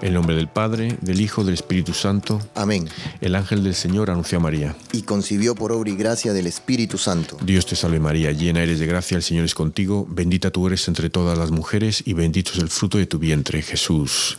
En el nombre del Padre, del Hijo, del Espíritu Santo. Amén. El ángel del Señor anunció a María. Y concibió por obra y gracia del Espíritu Santo. Dios te salve María, llena eres de gracia, el Señor es contigo, bendita tú eres entre todas las mujeres y bendito es el fruto de tu vientre, Jesús.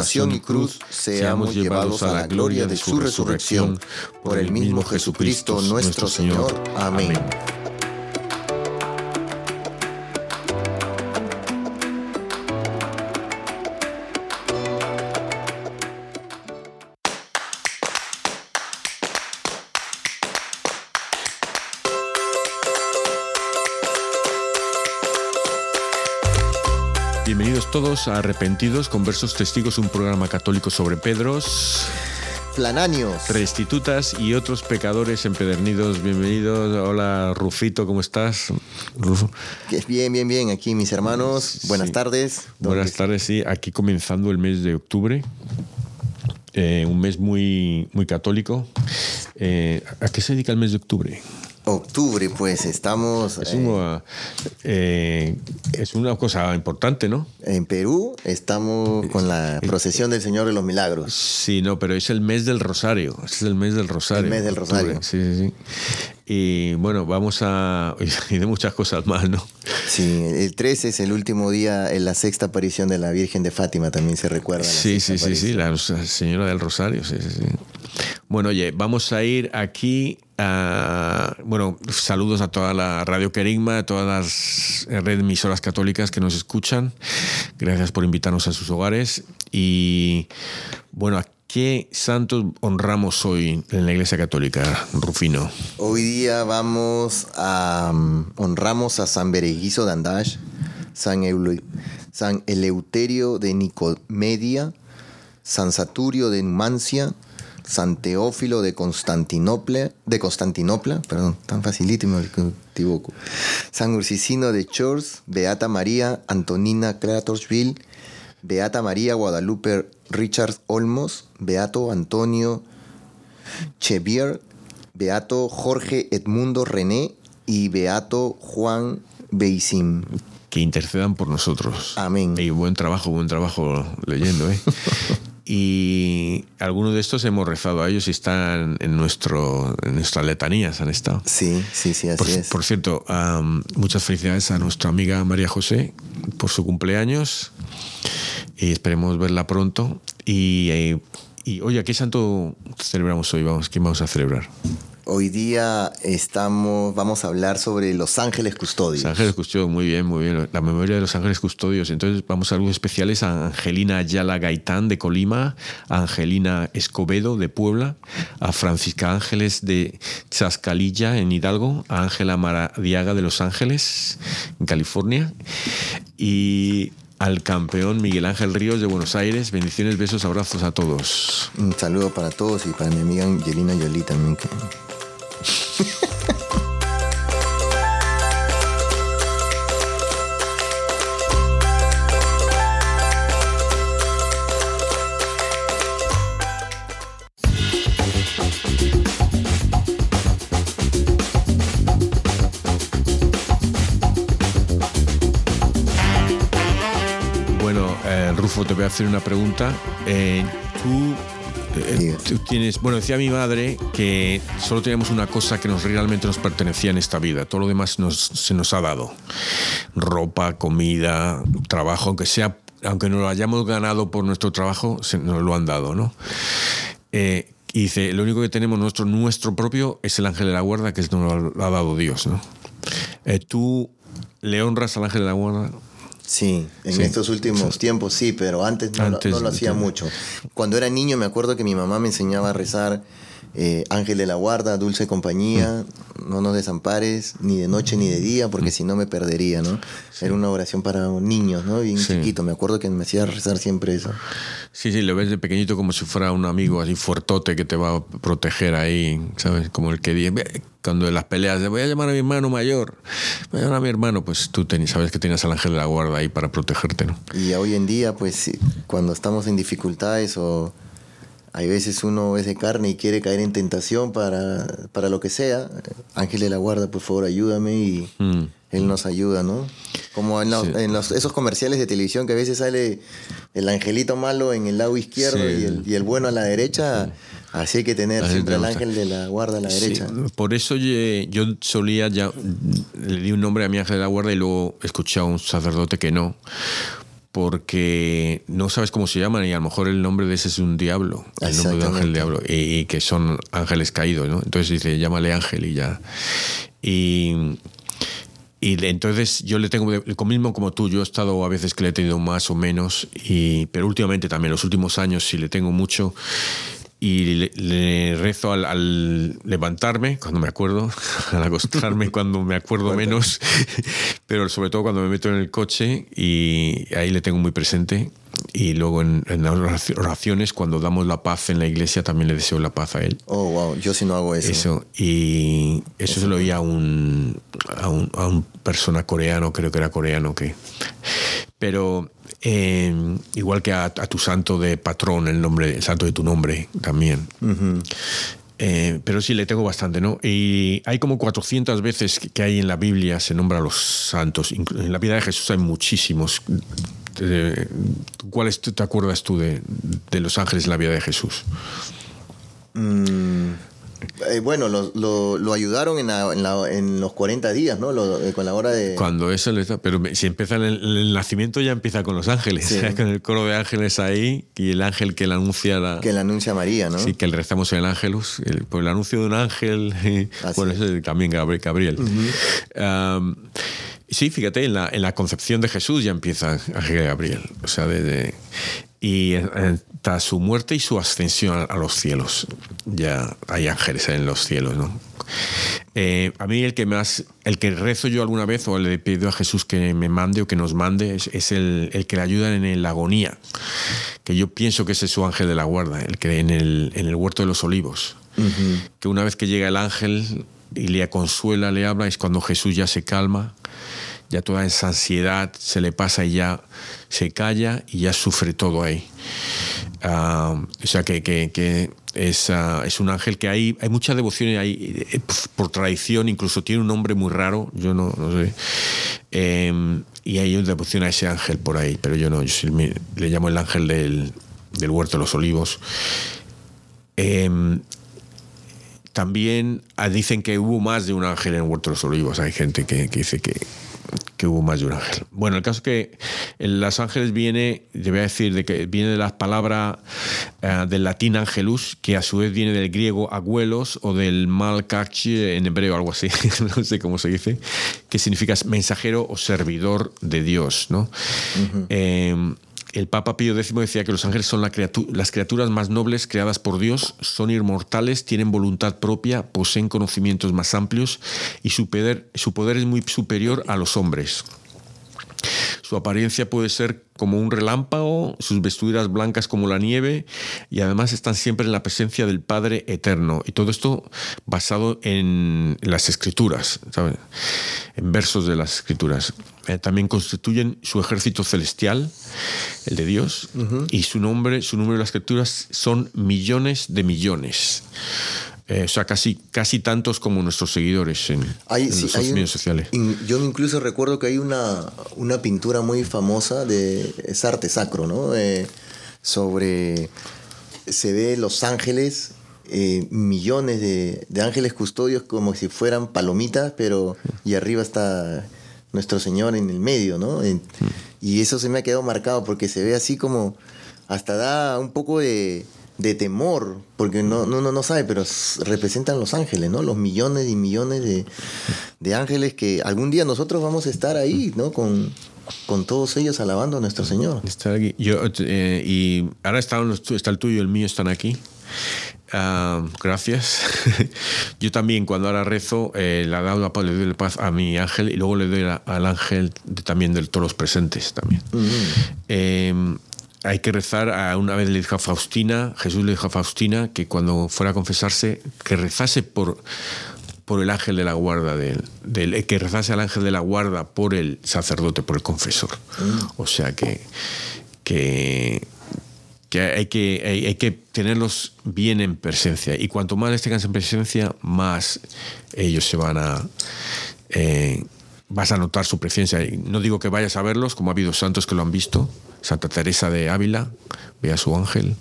pasión y cruz, seamos llevados a la gloria de su resurrección, por el mismo Jesucristo nuestro Señor. Amén. Todos a Arrepentidos, Conversos Testigos, un programa católico sobre Pedros. Flananios. Restitutas y otros pecadores empedernidos. Bienvenidos. Hola, Rufito, ¿cómo estás? Rufo. Bien, bien, bien. Aquí mis hermanos. Buenas tardes. Buenas tardes, sí. Aquí comenzando el mes de octubre. Eh, un mes muy, muy católico. Eh, ¿A qué se dedica el mes de octubre? Octubre, pues estamos... Es, una, eh, es una cosa importante, ¿no? En Perú estamos con la procesión del Señor de los Milagros. Sí, no, pero es el mes del Rosario. Es el mes del Rosario. El mes del Rosario. Sí, sí, sí. Y bueno, vamos a... Y de muchas cosas más, ¿no? Sí, el 13 es el último día, en la sexta aparición de la Virgen de Fátima, también se recuerda. Sí, sí, sí, sí, la Señora del Rosario, sí, sí, sí. Bueno, oye, vamos a ir aquí a, bueno, saludos a toda la Radio Querigma, a todas las redes emisoras católicas que nos escuchan. Gracias por invitarnos a sus hogares. Y bueno, ¿a qué santos honramos hoy en la Iglesia Católica, Rufino? Hoy día vamos a honramos a San Bereguizo de Andash, San, San Eleuterio de Nicomedia, San Saturio de Numancia, San Teófilo de Constantinopla, de Constantinopla, perdón, tan facilito me equivoco. San Ursicino de Chors, Beata María Antonina Kratorsville, Beata María Guadalupe Richard Olmos, Beato Antonio Chevier, Beato Jorge Edmundo René y Beato Juan Beisim que intercedan por nosotros. Amén. Y buen trabajo, buen trabajo leyendo, ¿eh? Y algunos de estos hemos rezado a ellos y están en, nuestro, en nuestras letanías, han estado. Sí, sí, sí, así es. Por cierto, muchas felicidades a nuestra amiga María José por su cumpleaños y esperemos verla pronto. Y, eh, y oye, ¿qué santo celebramos hoy? Vamos, ¿Quién vamos a celebrar? Hoy día estamos, vamos a hablar sobre los ángeles custodios. Los ángeles custodios, muy bien, muy bien. La memoria de los ángeles custodios. Entonces vamos a algo especiales a Angelina Ayala Gaitán de Colima, a Angelina Escobedo de Puebla, a Francisca Ángeles de Chascalilla en Hidalgo, a Ángela Maradiaga de Los Ángeles en California y al campeón Miguel Ángel Ríos de Buenos Aires. Bendiciones, besos, abrazos a todos. Un saludo para todos y para mi amiga Angelina Yoli también. te voy a hacer una pregunta. Eh, tú eh, tienes, bueno, decía mi madre que solo teníamos una cosa que nos realmente nos pertenecía en esta vida, todo lo demás se nos ha dado. Ropa, comida, trabajo, aunque sea aunque no lo hayamos ganado por nuestro trabajo, se nos lo han dado, ¿no? Eh, y dice, lo único que tenemos nuestro, nuestro propio es el ángel de la guarda, que nos lo ha dado Dios, ¿no? ¿Tú le honras al ángel de la guarda? Sí, en estos últimos tiempos sí, pero antes no, lo, hacía mucho. Cuando era niño me acuerdo que mi mamá me enseñaba a rezar eh, Ángel de la Guarda, Dulce Compañía, mm. no nos desampares ni de noche ni de día, porque mm. si no me perdería, ¿no? Era una oración para niños, ¿no? Bien chiquito, me acuerdo que me hacía rezar siempre eso. Sí, sí, lo ves de pequeñito como si fuera un amigo así fuertote que te va a proteger ahí, ¿sabes? Como el que dice, cuando en las peleas, voy a llamar a mi hermano mayor, voy a llamar a mi hermano, pues tú sabes que tienes al ángel de la guarda ahí para protegerte, ¿no? Y hoy en día, pues cuando estamos en dificultades o hay veces uno es de carne y quiere caer en tentación para, para lo que sea. Ángel de la guarda, por favor, ayúdame y mm. él nos ayuda, ¿no? Como en, los, esos comerciales de televisión que a veces sale el angelito malo en el lado izquierdo y, el, y, el, bueno a la derecha. Así hay que tener siempre el ángel de la guarda a la derecha. Por eso yo, solía ya, le di un nombre a mi ángel de la guarda y luego escuché a un sacerdote que no porque no sabes cómo se llaman y a lo mejor el nombre de ese es un diablo, el nombre de ángel diablo, y, que son ángeles caídos, ¿no? Entonces dice, llámale ángel y ya. Y, y entonces yo le tengo, lo mismo como tú, yo he estado a veces que le he tenido más o menos, y, pero últimamente también, los últimos años sí le tengo mucho y le, rezo al, levantarme, cuando me acuerdo, al acostarme cuando me acuerdo menos, pero sobre todo cuando me meto en el coche y ahí le tengo muy presente. Y luego en, las oraciones, cuando damos la paz en la iglesia, también le deseo la paz a él. Oh, wow, yo sí no hago eso. Eso, y eso, se lo oí a un, a un, a un persona coreano, creo que era coreano, que... Pero eh, igual que a, tu santo de patrón, el nombre, el santo de tu nombre también. Eh, pero sí, le tengo bastante, ¿no? Y hay como 400 veces que hay en la Biblia se nombra a los santos. En la vida de Jesús hay muchísimos. ¿Cuáles te acuerdas tú de, los ángeles en la vida de Jesús? Mm, eh, bueno, lo, lo, ayudaron en, en, los 40 días, ¿no? Eh, con la hora de... Cuando eso le está... Pero si empieza el, el, nacimiento ya empieza con los ángeles, con el coro de ángeles ahí y el ángel que le anuncia la... Que le anuncia a María, ¿no? Sí, que le rezamos en el ángelus, el, por el anuncio de un ángel, bueno, eso también Gabriel. sí, fíjate, en la, en la concepción de Jesús ya empieza Ángel Gabriel. O sea, desde y hasta su muerte y su ascensión a los cielos. Ya hay ángeles en los cielos, ¿no? Eh, a mí el que más, el que rezo yo alguna vez o le pido a Jesús que me mande o que nos mande es, el, el, que le ayuda en la agonía, que yo pienso que ese es su ángel de la guarda, el que en el, en el huerto de los olivos, que una vez que llega el ángel y le consuela, le habla, es cuando Jesús ya se calma ya toda esa ansiedad se le pasa y ya se calla y ya sufre todo ahí. Ah, o sea que, que, es, ah, es, un ángel que hay, hay mucha devoción y hay, eh, por tradición, incluso tiene un nombre muy raro, yo no, no sé. Em, y hay una devoción a ese ángel por ahí, pero yo no, yo le llamo el ángel del, del huerto de los olivos. Em, también ah, dicen que hubo más de un ángel en el huerto de los olivos. Hay gente que dice que, que hubo más de un ángel. Bueno, el caso es que los ángeles viene, te voy a decir, de que viene de las palabras eh, del latín angelus, que a su vez viene del griego abuelos o del malkach en hebreo, algo así, no sé cómo se dice, que significa mensajero o servidor de Dios, ¿no? El Papa Pío X decía que los ángeles son las criaturas más nobles creadas por Dios, son inmortales, tienen voluntad propia, poseen conocimientos más amplios y su poder, es muy superior a los hombres. Su apariencia puede ser como un relámpago, sus vestiduras blancas como la nieve y además están siempre en la presencia del Padre Eterno. Y todo esto basado en las escrituras, en versos de las escrituras. Eh, también constituyen su ejército celestial, el de Dios, y su nombre, su número de las escrituras son millones de millones. Eh, o sea, casi, casi tantos como nuestros seguidores en, los medios sociales. yo incluso recuerdo que hay una, una pintura muy famosa de es arte sacro, ¿no? Eh, sobre se ve los ángeles, eh, millones de, ángeles custodios como si fueran palomitas, pero y arriba está nuestro Señor en el medio, ¿no? En- y eso se me ha quedado marcado porque se ve así como, hasta da un poco de, de temor, porque no, no, no, no sabe, pero representan los ángeles, ¿no? Los millones y millones de, de ángeles que algún día nosotros vamos a estar ahí, ¿no? Con, con todos ellos alabando a nuestro Señor. Está aquí. Yo, eh, y ahora tu- está el tuyo y el mío están aquí. Ah, gracias. Yo también cuando ahora rezo eh, le, doy la la paz a mi ángel y luego le doy la- al ángel de- también de todos los presentes también. Eh, hay que rezar, a una vez le dijo a Faustina, Jesús le dijo a Faustina que cuando fuera a confesarse, que rezase por, por el ángel de la guarda, del, del- que rezase al ángel de la guarda por el sacerdote, por el confesor. O sea que, que, que hay que hay, hay que tenerlos bien en presencia. Y cuanto más les tengas en presencia, más ellos se van a... eh, vas a notar su presencia. Y no digo que vayas a verlos, como ha habido santos que lo han visto. Santa Teresa de Ávila, ve a su ángel.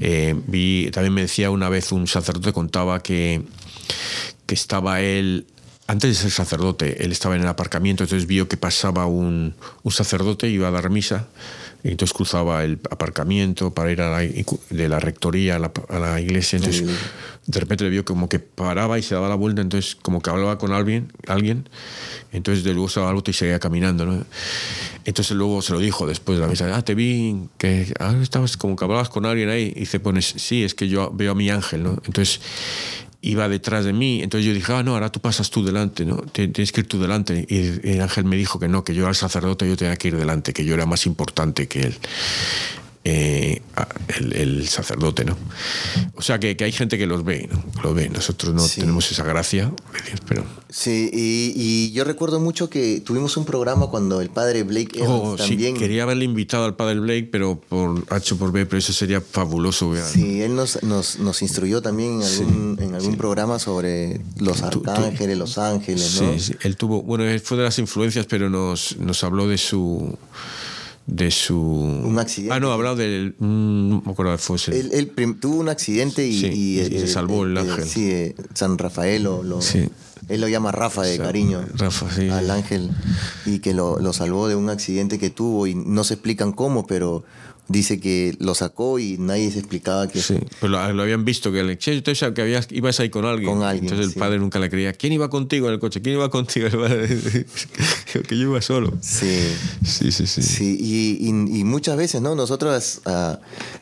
Eh, vi, también me decía una vez un sacerdote, contaba que, que estaba él, antes de ser sacerdote, él estaba en el aparcamiento, entonces vio que pasaba un, un sacerdote, iba a dar misa, entonces cruzaba el aparcamiento para ir a la, de la rectoría a la, a la iglesia. Entonces, de repente le vio como que paraba y se daba la vuelta, entonces como que hablaba con alguien, alguien entonces de luego se daba la vuelta y seguía caminando. ¿no? Entonces luego se lo dijo después de la misa, ah, te vi que ah, estabas como que hablabas con alguien ahí. Y dice, pues sí, es que yo veo a mi ángel, ¿no? Entonces iba detrás de mí, entonces yo dije, ah, no, ahora tú pasas tú delante, ¿no? Tienes que ir tú delante. Y el ángel me dijo que no, que yo era el sacerdote, yo tenía que ir delante, que yo era más importante que él. Eh, el, el, sacerdote, ¿no? O sea que, que, hay gente que los ve, ¿no? Lo ve. Nosotros no sí. tenemos esa gracia, pero... Sí, y, y, yo recuerdo mucho que tuvimos un programa cuando el padre Blake Evans oh, también... Sí, quería haberle invitado al padre Blake, pero por H por B, pero eso sería fabuloso. ¿verdad? Sí, él nos, nos, nos, instruyó también en algún, sí, en algún programa sobre los arcángeles, los ángeles, ¿no? Sí, sí, él tuvo... Bueno, él fue de las influencias, pero nos, nos habló de su de su un accidente ah no hablado del mm, no me acuerdo ese. él, él tuvo un accidente y, sí, y, y se salvó el, el ángel sí eh, San Rafael lo, lo sí. él lo llama Rafa de San, cariño Rafa, sí, al ángel y que lo, lo salvó de un accidente que tuvo y no se explican cómo pero dice que lo sacó y nadie se explicaba que sí pero lo, lo habían visto que le che, entonces que habías, ibas ahí con alguien, con alguien entonces el sí. padre nunca le creía. Quién iba contigo en el coche quién iba contigo que yo iba solo sí. Sí sí sí, sí y, y, y muchas veces no nosotros uh,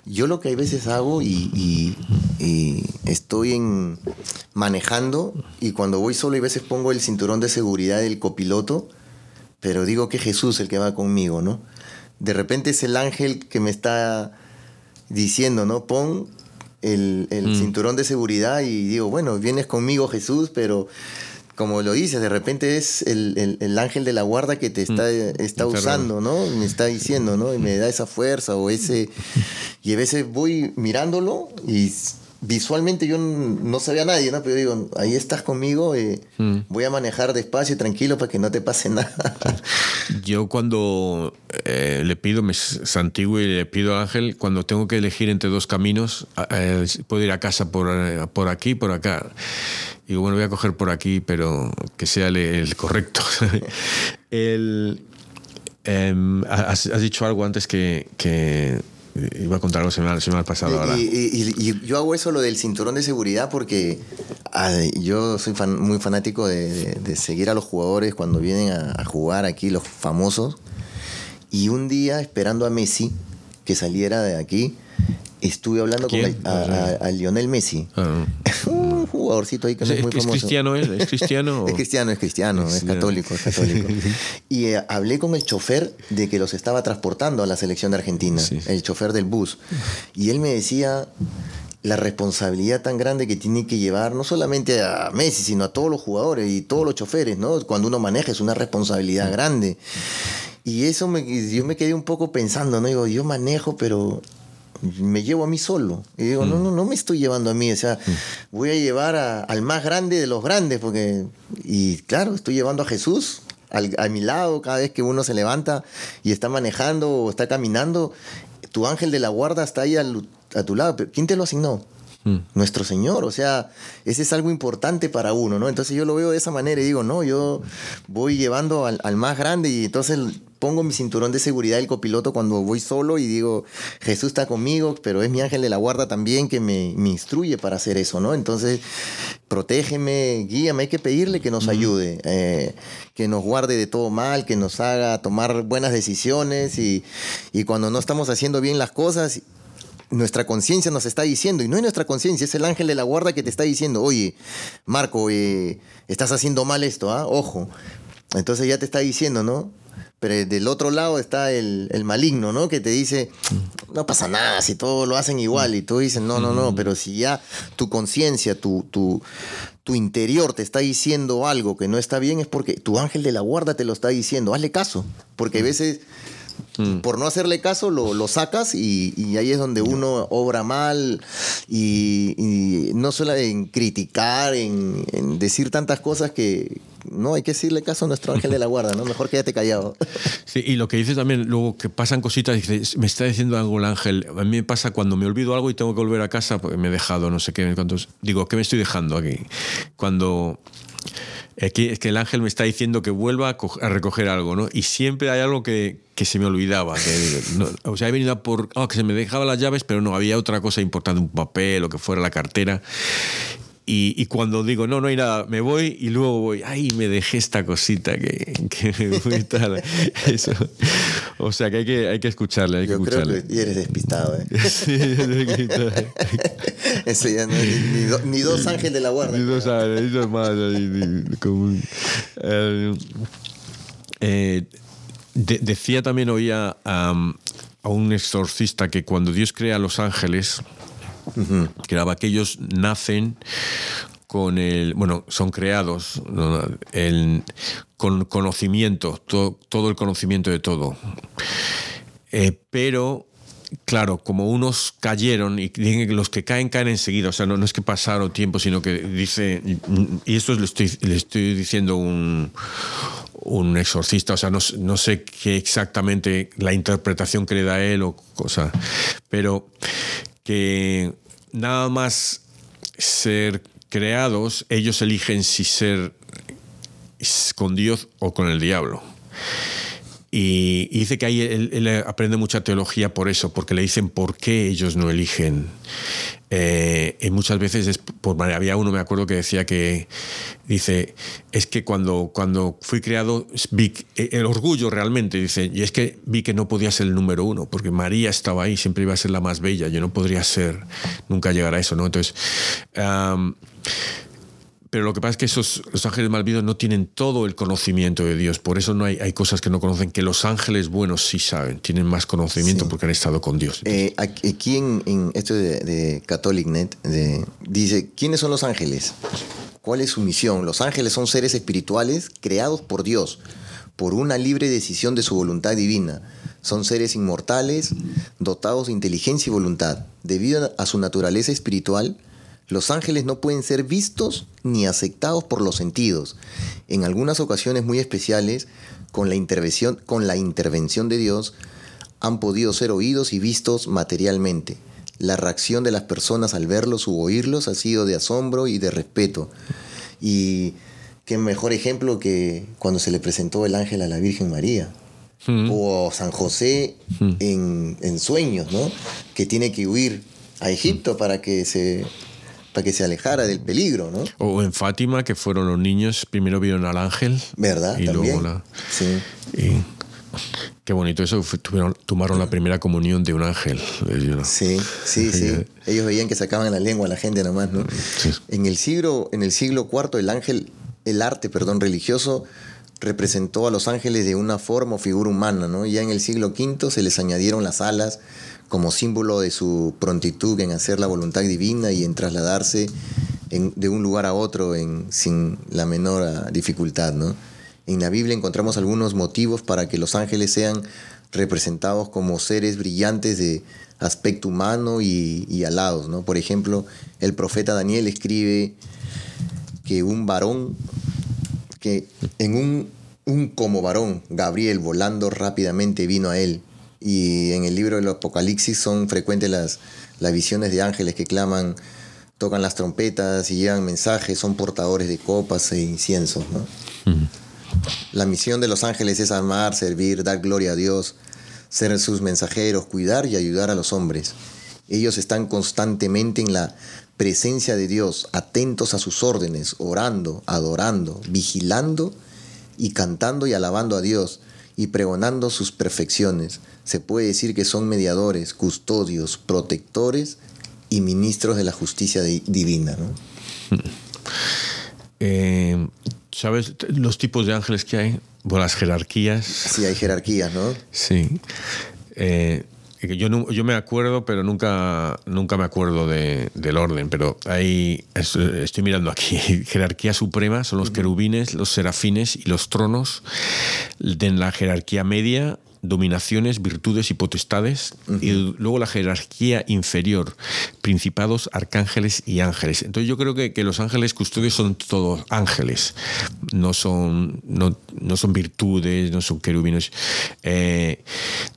yo lo que hay veces hago y, y estoy en manejando y cuando voy solo hay veces pongo el cinturón de seguridad del copiloto pero digo que Jesús el que va conmigo no de repente es el ángel que me está diciendo, ¿no? Pon el, el mm. cinturón de seguridad y digo, bueno, vienes conmigo Jesús, pero como lo dices, de repente es el, el, el ángel de la guarda que te está, mm. está usando, ¿no? Me está diciendo, ¿no? Y me da esa fuerza o ese... Y a veces voy mirándolo y visualmente yo no sabía a nadie, ¿no? Pero digo, ahí estás conmigo, eh, mm. voy a manejar despacio y tranquilo para que no te pase nada. Yo cuando eh, le pido, me santigo y le pido al ángel, cuando tengo que elegir entre dos caminos, eh, puedo ir a casa por, por aquí, por acá. Y digo, bueno, voy a coger por aquí, pero que sea el, el correcto. el, em, has, has, dicho algo antes que... que Iba a contar algo semana, semana pasada. Y, ahora. Y, y, y, yo hago eso lo del cinturón de seguridad porque ay, yo soy fan, muy fanático de, de, de, seguir a los jugadores cuando vienen a, a, jugar aquí, los famosos. Y un día, esperando a Messi que saliera de aquí, estuve hablando ¿Quién? con el, a, a, a, Lionel Messi. Ah. jugadorcito ahí que no es, es muy famoso. cristiano él? ¿Es cristiano? es cristiano, es cristiano, es católico, es católico. y eh, hablé con el chofer de que los estaba transportando a la selección de Argentina, sí. el chofer del bus. Y él me decía la responsabilidad tan grande que tiene que llevar no solamente a Messi, sino a todos los jugadores y todos los choferes, ¿no? Cuando uno maneja es una responsabilidad grande. Y eso me, yo me quedé un poco pensando, ¿no? Digo, yo manejo, pero me llevo a mí solo. Y digo, mm. no, no, no me estoy llevando a mí, o sea, mm. voy a llevar a, al más grande de los grandes, porque, y claro, estoy llevando a Jesús al, a mi lado cada vez que uno se levanta y está manejando o está caminando, tu ángel de la guarda está ahí al, a tu lado. ¿Quién te lo asignó? nuestro Señor. O sea, ese es algo importante para uno, ¿no? Entonces yo lo veo de esa manera y digo, no, yo voy llevando al, al más grande y entonces pongo mi cinturón de seguridad del copiloto cuando voy solo y digo, Jesús está conmigo, pero es mi ángel de la guarda también que me, me instruye para hacer eso, ¿no? Entonces, protégeme, guíame, hay que pedirle que nos ayude, eh, que nos guarde de todo mal, que nos haga tomar buenas decisiones y, y cuando no estamos haciendo bien las cosas, nuestra conciencia nos está diciendo, y no es nuestra conciencia, es el ángel de la guarda que te está diciendo, oye, Marco, eh, estás haciendo mal esto, ¿ah? Ojo. Entonces ya te está diciendo, ¿no? Pero del otro lado está el, el, maligno, ¿no? Que te dice, no pasa nada, si todos lo hacen igual. Y tú dices, no, no, no, pero si ya tu conciencia, tu, tu, tu interior te está diciendo algo que no está bien, es porque tu ángel de la guarda te lo está diciendo. Hazle caso. Porque a veces por no hacerle caso, lo, lo sacas y, y, ahí es donde uno obra mal y, y no solo en criticar, en, en, decir tantas cosas que no hay que decirle caso a nuestro ángel de la guarda, ¿no? Mejor quédate callado. Sí, y lo que dices también, luego que pasan cositas, dices, me está diciendo algo el ángel. A mí me pasa cuando me olvido algo y tengo que volver a casa, porque me he dejado, no sé qué, cuántos, digo, ¿qué me estoy dejando aquí? Cuando Aquí es que el ángel me está diciendo que vuelva a, recoger algo, ¿no? Y siempre hay algo que, se me olvidaba. O sea, he venido a por. Oh, que se me dejaba las llaves, pero no, había otra cosa importante, un papel o que fuera la cartera. Y, y, cuando digo, no, no hay nada, me voy y luego voy, ay, me dejé esta cosita que, que me. Eso. O sea que hay que, hay que escucharle, hay Yo que escucharle. creo que eres despistado, ¿eh? Sí, Eso ya no es ni, do, ni, dos ángeles de la guarda. Ni dos ángeles, ni dos más. Ni, ni, como un, eh, eh, de, decía también, oía um, a un exorcista que cuando Dios crea a los ángeles, Uh -huh. que nacen con el, bueno, son creados con conocimiento, todo, el conocimiento de todo. Eh, pero, claro, como unos cayeron y los que caen caen enseguida, o sea, no, no es que pasaron tiempo, sino que dice, y esto le estoy, le estoy diciendo un, un exorcista, o sea, no, no, sé qué exactamente la interpretación que le da él o cosa, pero que nada más ser creados, ellos eligen si ser con Dios o con el diablo. Y, dice que ahí él, aprende mucha teología por eso, porque le dicen por qué ellos no eligen. Eh, y muchas veces es por había uno me acuerdo que decía que dice es que cuando cuando fui creado vi el orgullo realmente dice y es que vi que no podía ser el número uno porque María estaba ahí siempre iba a ser la más bella yo no podría ser nunca llegar a eso no entonces pero lo que pasa es que esos, los ángeles malvidos no tienen todo el conocimiento de Dios. Por eso no hay, hay cosas que no conocen, que los ángeles buenos sí saben, tienen más conocimiento sí. porque han estado con Dios. Eh, aquí en, en, esto de, de CatholicNet de, dice, ¿quiénes son los ángeles? ¿Cuál es su misión? Los ángeles son seres espirituales creados por Dios, por una libre decisión de su voluntad divina. Son seres inmortales, dotados de inteligencia y voluntad. Debido a su naturaleza espiritual, los ángeles no pueden ser vistos ni aceptados por los sentidos. En algunas ocasiones muy especiales, con la intervención, con la intervención de Dios, han podido ser oídos y vistos materialmente. La reacción de las personas al verlos u oírlos ha sido de asombro y de respeto. Y qué mejor ejemplo que cuando se le presentó el ángel a la Virgen María. Mm. O San José mm. en, en sueños, ¿no? Que tiene que huir a Egipto para que se para que se alejara del peligro, ¿no? O en Fátima, que fueron los niños, primero vieron al ángel. ¿Verdad? Y ¿También? luego la. Sí. Y, qué bonito eso, tuvieron, tomaron la primera comunión de un ángel. Sí, sí, sí. Ellos veían que sacaban la lengua a la gente nomás, ¿no? Sí. En el siglo, en el siglo IV, el ángel, el arte, perdón, religioso representó a los ángeles de una forma o figura humana, ¿no? Ya en el siglo V se les añadieron las alas como símbolo de su prontitud en hacer la voluntad divina y en trasladarse de un lugar a otro sin la menor dificultad. ¿no? En la Biblia encontramos algunos motivos para que los ángeles sean representados como seres brillantes de aspecto humano y, y alados. ¿no? Por ejemplo, el profeta Daniel escribe que un varón, que en un, un como varón, Gabriel, volando rápidamente vino a él y en el libro del Apocalipsis son frecuentes las, las visiones de ángeles que claman, tocan las trompetas y llevan mensajes, son portadores de copas e inciensos. ¿no? La misión de los ángeles es amar, servir, dar gloria a Dios, ser sus mensajeros, cuidar y ayudar a los hombres. Ellos están constantemente en la presencia de Dios, atentos a sus órdenes, orando, adorando, vigilando y cantando y alabando a Dios y pregonando sus perfecciones. Se puede decir que son mediadores, custodios, protectores y ministros de la justicia divina. Eh, ¿Sabes los tipos de ángeles que hay? Bueno, las jerarquías. Sí, hay jerarquías, ¿no? Sí. Eh, yo, yo me acuerdo, pero nunca, nunca me acuerdo del orden. Pero hay, estoy mirando aquí, jerarquía suprema son los querubines, los serafines y los tronos. En la jerarquía media dominaciones, virtudes y potestades, y luego la jerarquía inferior, principados, arcángeles y ángeles. Entonces yo creo que, que los ángeles custodios son todos ángeles, no son, no, no son virtudes, no son querubines. Eh,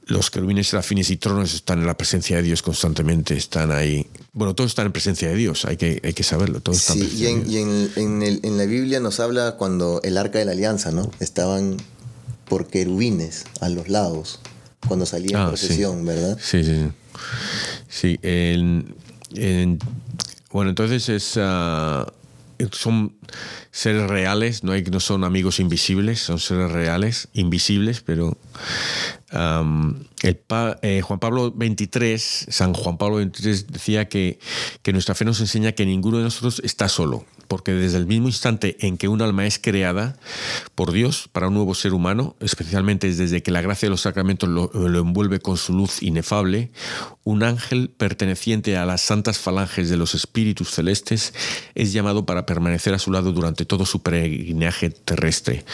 los querubines, serafines y tronos están en la presencia de Dios constantemente, están ahí. Bueno, todos están en presencia de Dios, hay que, hay que saberlo. Todos están sí, y, en, y en, el, en la Biblia nos habla cuando el arca de la alianza, ¿no? Estaban por querubines a los lados cuando salía en ah, procesión, ¿verdad? Sí, sí. Sí, bueno, entonces es, ah, son seres reales, no, hay, no son amigos invisibles, son seres reales, invisibles, pero el eh, Juan Pablo XXIII, San Juan Pablo XXIII decía que, que nuestra fe nos enseña que ninguno de nosotros está solo, porque desde el mismo instante en que un alma es creada por Dios para un nuevo ser humano, especialmente desde que la gracia de los sacramentos lo, envuelve con su luz inefable, un ángel perteneciente a las santas falanges de los espíritus celestes es llamado para permanecer a su lado durante todo su peregrinaje terrestre.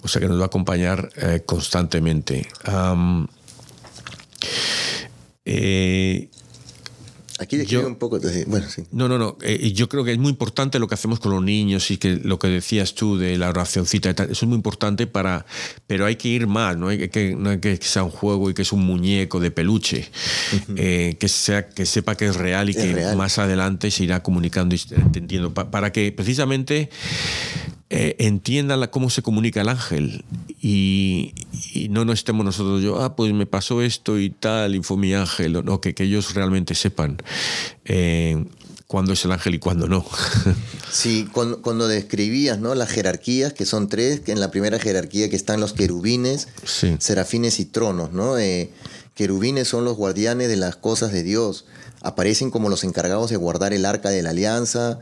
O sea que nos va a acompañar eh, constantemente. Eh, Aquí describe un poco. Bueno, sí. No, no, no. Eh, yo creo que es muy importante lo que hacemos con los niños y que lo que decías tú de la oracióncita y tal. Eso es muy importante para. Pero hay que ir más, ¿no? Hay que, no hay que sea un juego y que es un muñeco de peluche. Eh, que, sea, que sepa que es real y que más adelante se irá comunicando y entendiendo. para que precisamente eh, entiendan cómo se comunica el ángel y, no nos estemos nosotros yo, ah, pues me pasó esto y tal, y fue mi ángel, no, que, que ellos realmente sepan eh, cuándo es el ángel y cuándo no. sí, cuando, describías ¿no? las jerarquías, que son tres, que en la primera jerarquía que están los querubines, serafines y tronos, ¿no? Eh, querubines son los guardianes de las cosas de Dios, aparecen como los encargados de guardar el arca de la alianza,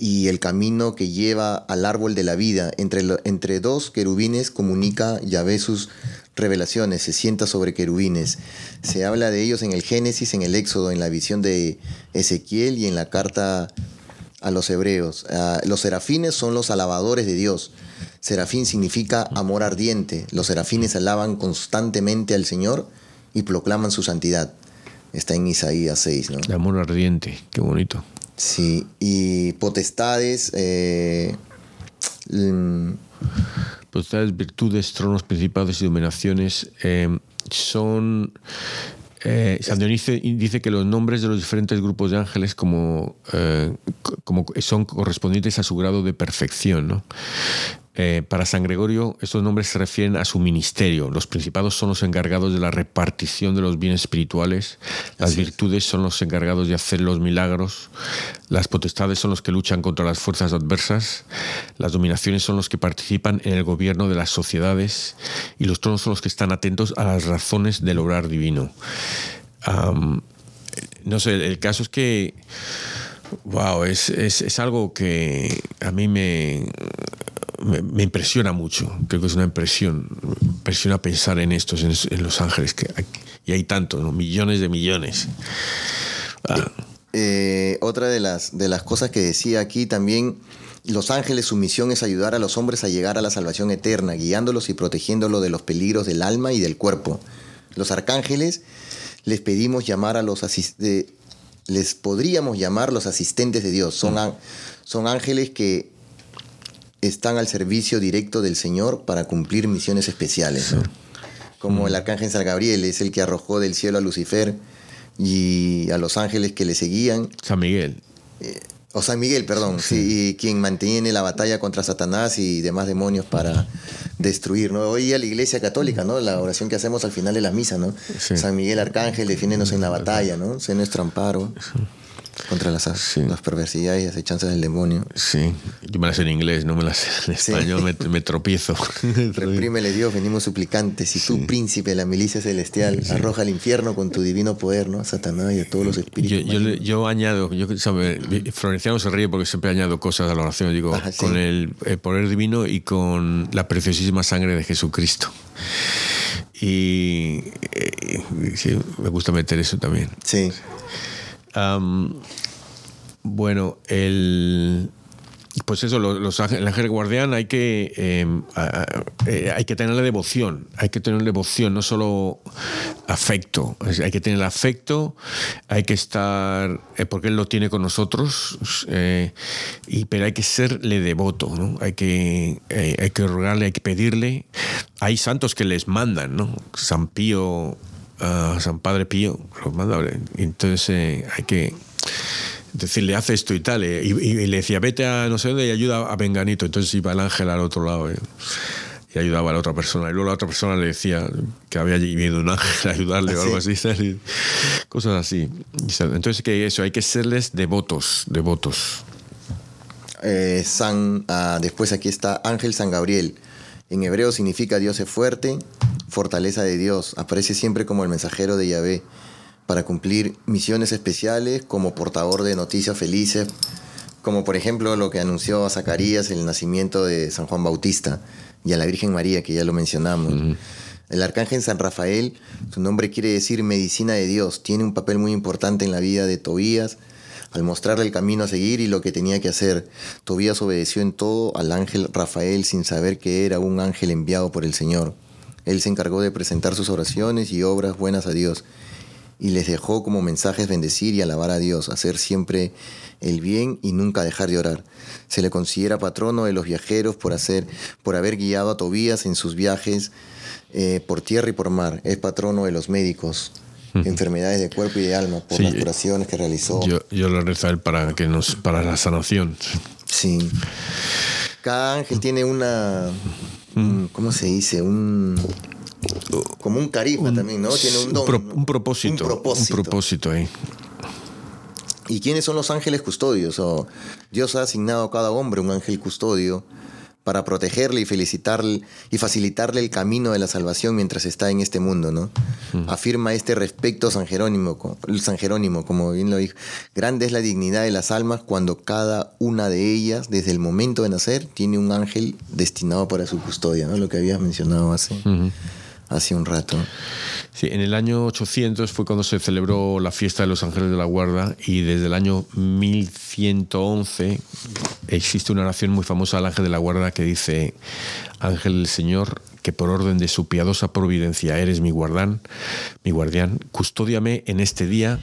y el camino que lleva al árbol de la vida. Entre, entre dos querubines comunica Yahvé sus revelaciones, se sienta sobre querubines. Se habla de ellos en el Génesis, en el Éxodo, en la visión de Ezequiel y en la carta a los hebreos. Ah, los serafines son los alabadores de Dios. Serafín significa amor ardiente. Los serafines alaban constantemente al Señor y proclaman su santidad. Está en Isaías 6, ¿no? amor ardiente, qué bonito. Sí, y potestades. Eh, mm, potestades, virtudes, tronos, principados y dominaciones eh, son. Eh, San Dionisio dice que los nombres de los diferentes grupos de ángeles como, como son correspondientes a su grado de perfección. ¿no? Eh, para San Gregorio, estos nombres se refieren a su ministerio. Los principados son los encargados de la repartición de los bienes espirituales, las virtudes son los encargados de hacer los milagros, las potestades son los que luchan contra las fuerzas adversas, las dominaciones son los que participan en el gobierno de las sociedades. Y los tronos son los que están atentos a las razones del obrar divino. no sé, el caso es que, wow, es, es algo que a mí me me, impresiona mucho. Creo que es una impresión. Me impresiona pensar en estos, en, Los Ángeles, que y hay tantos, millones de millones. Ah. Eh, otra de las, de las cosas que decía aquí también, los ángeles, su misión es ayudar a los hombres a llegar a la salvación eterna, guiándolos y protegiéndolos de los peligros del alma y del cuerpo. Los arcángeles les pedimos llamar a los asistentes, les podríamos llamar los asistentes de Dios. Son, mm. son ángeles que están al servicio directo del Señor para cumplir misiones especiales. Como el arcángel San Gabriel es el que arrojó del cielo a Lucifer y a los ángeles que le seguían. San Miguel. eh, o San Miguel, perdón, sí. y quien mantiene la batalla contra Satanás y demás demonios para destruir, ¿no? Hoy a la Iglesia Católica, ¿no? La oración que hacemos al final de la misa, ¿no? San Miguel Arcángel, defiéndenos en la batalla, ¿no? Sé nuestro amparo contra las, las perversidades y acechanzas del demonio. Sí, yo me las sé en inglés, no me las sé en español, me, tropiezo. Reprímele Dios, venimos suplicantes. Y tú, príncipe de la milicia celestial, arroja al infierno con tu divino poder, ¿no? A Satanás y a todos los espíritus. Yo, yo, añado, yo, sabe, Florenciano se ríe porque siempre añado cosas a la oración, digo, ah, con el, poder divino y con la preciosísima sangre de Jesucristo. Y, eh, me gusta meter eso también. Sí bueno, el, pues eso, los, el ángel guardián hay que, em, eh, hay que devoción, hay que tener devoción, no solo afecto, hay que tener afecto, hay que estar, eh, porque él lo tiene con nosotros, eh, y, pero hay que serle devoto, ¿no? hay, que, hay que rogarle, hay que pedirle. Hay santos que les mandan, ¿no? San Pío a San Padre Pío, los manda, entonces eh, hay que decirle, hace esto y tal, eh, y, le decía, vete a no sé dónde y ayuda a Benganito, entonces iba el ángel al otro lado. Eh, y ayudaba a la otra persona. Y luego la otra persona le decía que había venido un ángel a ayudarle o algo así. cosas así. Entonces, que eso, hay que serles devotos, devotos. San, ah, después aquí está Ángel San Gabriel. En hebreo significa Dios es fuerte, fortaleza de Dios. Aparece siempre como el mensajero de Yahvé para cumplir misiones especiales como portador de noticias felices, como por ejemplo lo que anunció a Zacarías el nacimiento de San Juan Bautista y a la Virgen María, que ya lo mencionamos. El arcángel San Rafael, su nombre quiere decir medicina de Dios, tiene un papel muy importante en la vida de Tobías, al mostrarle el camino a seguir y lo que tenía que hacer. Tobías obedeció en todo al ángel Rafael sin saber que era un ángel enviado por el Señor. Él se encargó de presentar sus oraciones y obras buenas a Dios y les dejó como mensajes bendecir y alabar a Dios, hacer siempre el bien y nunca dejar de orar. Se le considera patrono de los viajeros por, hacer, por haber guiado a Tobías en sus viajes eh, por tierra y por mar. Es patrono de los médicos enfermedades de cuerpo y de alma por las curaciones que realizó. Yo, yo lo rezo a él para, que nos, para la sanación. Sí. Cada ángel tiene una. Mm. ¿Cómo se dice? Un. Como un carisma también, ¿no? Tiene un don. Un, propósito, un propósito. Un propósito ahí. ¿Y quiénes son los ángeles custodios? Dios ha asignado a cada hombre un ángel custodio para protegerle y felicitarle y facilitarle el camino de la salvación mientras está en este mundo, ¿no? Afirma este respecto San Jerónimo, San Jerónimo, como bien lo dijo. Grande es la dignidad de las almas cuando cada una de ellas, desde el momento de nacer, tiene un ángel destinado para su custodia, ¿no? Lo que habías mencionado hace, hace un rato. Sí, en el año 800 fue cuando se celebró la fiesta de los ángeles de la guarda y desde el año 1111 existe una oración muy famosa al ángel de la guarda que dice, Ángel del Señor, que por orden de su piadosa providencia eres mi guardán, mi guardián, custódiame en este día,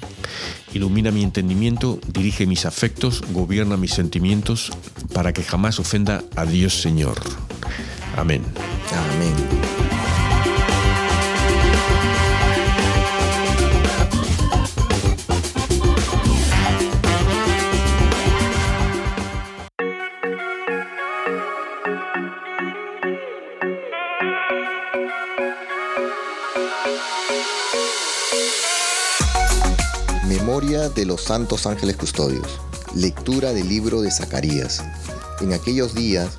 ilumina mi entendimiento, dirige mis afectos, gobierna mis sentimientos, para que jamás ofenda a Dios Señor. Amén. Amén. De los Santos Ángeles Custodios. Lectura del libro de Zacarías. En aquellos días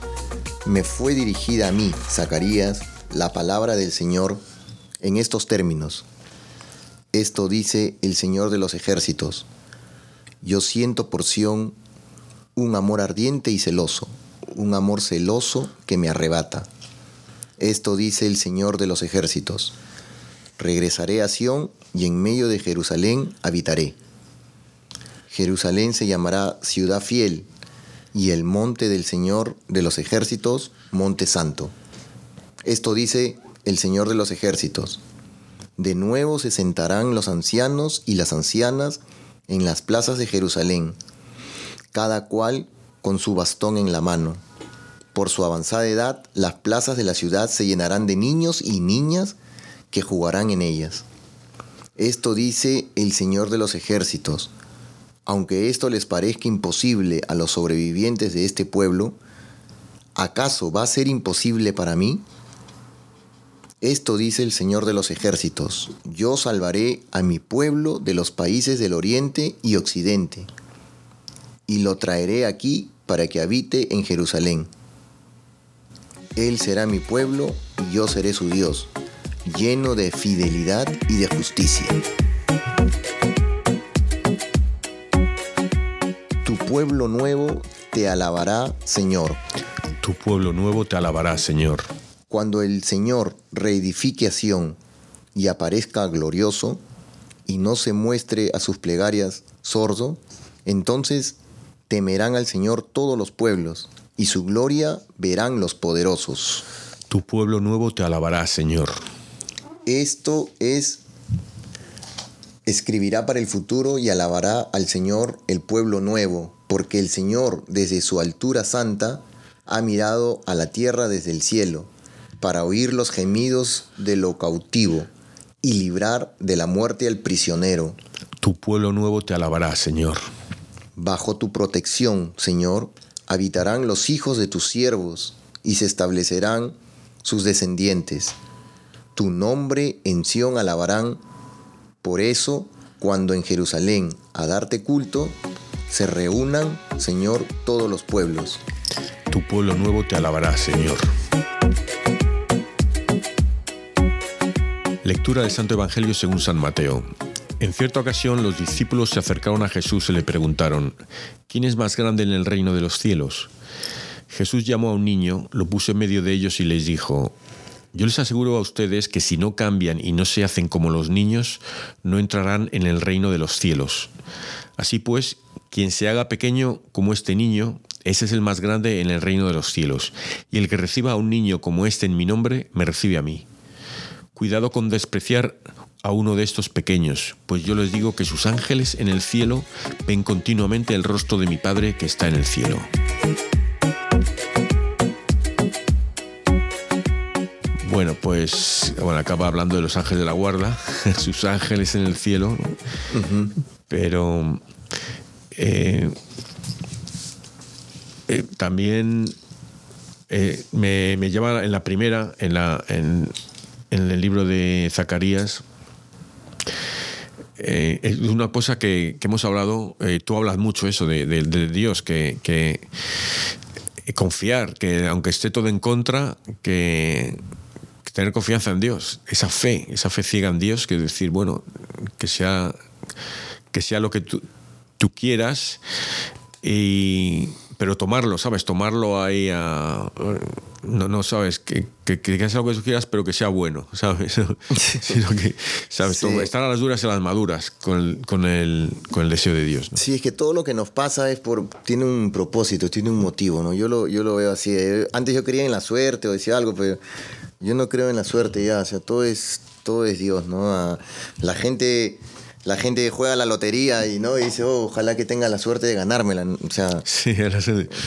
me fue dirigida a mí, Zacarías, la palabra del Señor en estos términos. Esto dice el Señor de los ejércitos. Yo siento por Sión un amor ardiente y celoso, un amor celoso que me arrebata. Esto dice el Señor de los ejércitos. Regresaré a Sión y en medio de Jerusalén habitaré Jerusalén se llamará ciudad fiel y el monte del Señor de los ejércitos, monte santo. Esto dice el Señor de los ejércitos. De nuevo se sentarán los ancianos y las ancianas en las plazas de Jerusalén, cada cual con su bastón en la mano. Por su avanzada edad, las plazas de la ciudad se llenarán de niños y niñas que jugarán en ellas. Esto dice el Señor de los ejércitos aunque esto les parezca imposible a los sobrevivientes de este pueblo, ¿acaso va a ser imposible para mí? Esto dice el Señor de los ejércitos, yo salvaré a mi pueblo de los países del oriente y occidente, y lo traeré aquí para que habite en Jerusalén. Él será mi pueblo y yo seré su Dios, lleno de fidelidad y de justicia. Pueblo nuevo te alabará, Señor. Tu pueblo nuevo te alabará, Señor. Cuando el Señor reedifique a Sión y aparezca glorioso, y no se muestre a sus plegarias sordo, entonces temerán al Señor todos los pueblos, y su gloria verán los poderosos. Tu pueblo nuevo te alabará, Señor. Esto es, escribirá para el futuro y alabará al Señor el pueblo nuevo, porque el Señor desde su altura santa ha mirado a la tierra desde el cielo para oír los gemidos de lo cautivo y librar de la muerte al prisionero. Tu pueblo nuevo te alabará, Señor. Bajo tu protección, Señor, habitarán los hijos de tus siervos y se establecerán sus descendientes. Tu nombre en Sión alabarán. Por eso, cuando en Jerusalén a darte culto, se reúnan, Señor, todos los pueblos. Tu pueblo nuevo te alabará, Señor. Lectura del Santo Evangelio según San Mateo. En cierta ocasión los discípulos se acercaron a Jesús y le preguntaron, ¿quién es más grande en el reino de los cielos? Jesús llamó a un niño, lo puso en medio de ellos y les dijo, yo les aseguro a ustedes que si no cambian y no se hacen como los niños, no entrarán en el reino de los cielos. Así pues, quien se haga pequeño como este niño, ese es el más grande en el reino de los cielos. Y el que reciba a un niño como este en mi nombre, me recibe a mí. Cuidado con despreciar a uno de estos pequeños, pues yo les digo que sus ángeles en el cielo ven continuamente el rostro de mi Padre que está en el cielo. Bueno, pues bueno, acaba hablando de los ángeles de la guarda, sus ángeles en el cielo, ¿no? pero eh, eh, también eh, me, me lleva en la primera, en, la, en, el libro de Zacarías, es una cosa que, hemos hablado, tú hablas mucho eso de, de- de Dios, que, confiar, que aunque esté todo en contra, que, que tener confianza en Dios, esa fe, esa fe ciega en Dios, que decir, bueno, que sea, que sea lo que tú, tú quieras, y, pero tomarlo, ¿sabes? Tomarlo ahí a... No, no sabes, que, que, que sea lo que tú quieras, pero que sea bueno, ¿sabes? Sino que, ¿sabes? Sí. Estar a las duras y a las maduras con el, con el, con el deseo de Dios. ¿no? Sí, es que todo lo que nos pasa es por tiene un propósito, tiene un motivo, ¿no? Yo lo, yo lo veo así. eh, Antes yo creía en la suerte o decía algo, pero yo no creo en la suerte ya. O sea, todo es, todo es Dios, ¿no? Ah, La gente, la gente juega la lotería y no y dice, oh, ojalá que tenga la suerte de ganármela. O sea, Sí,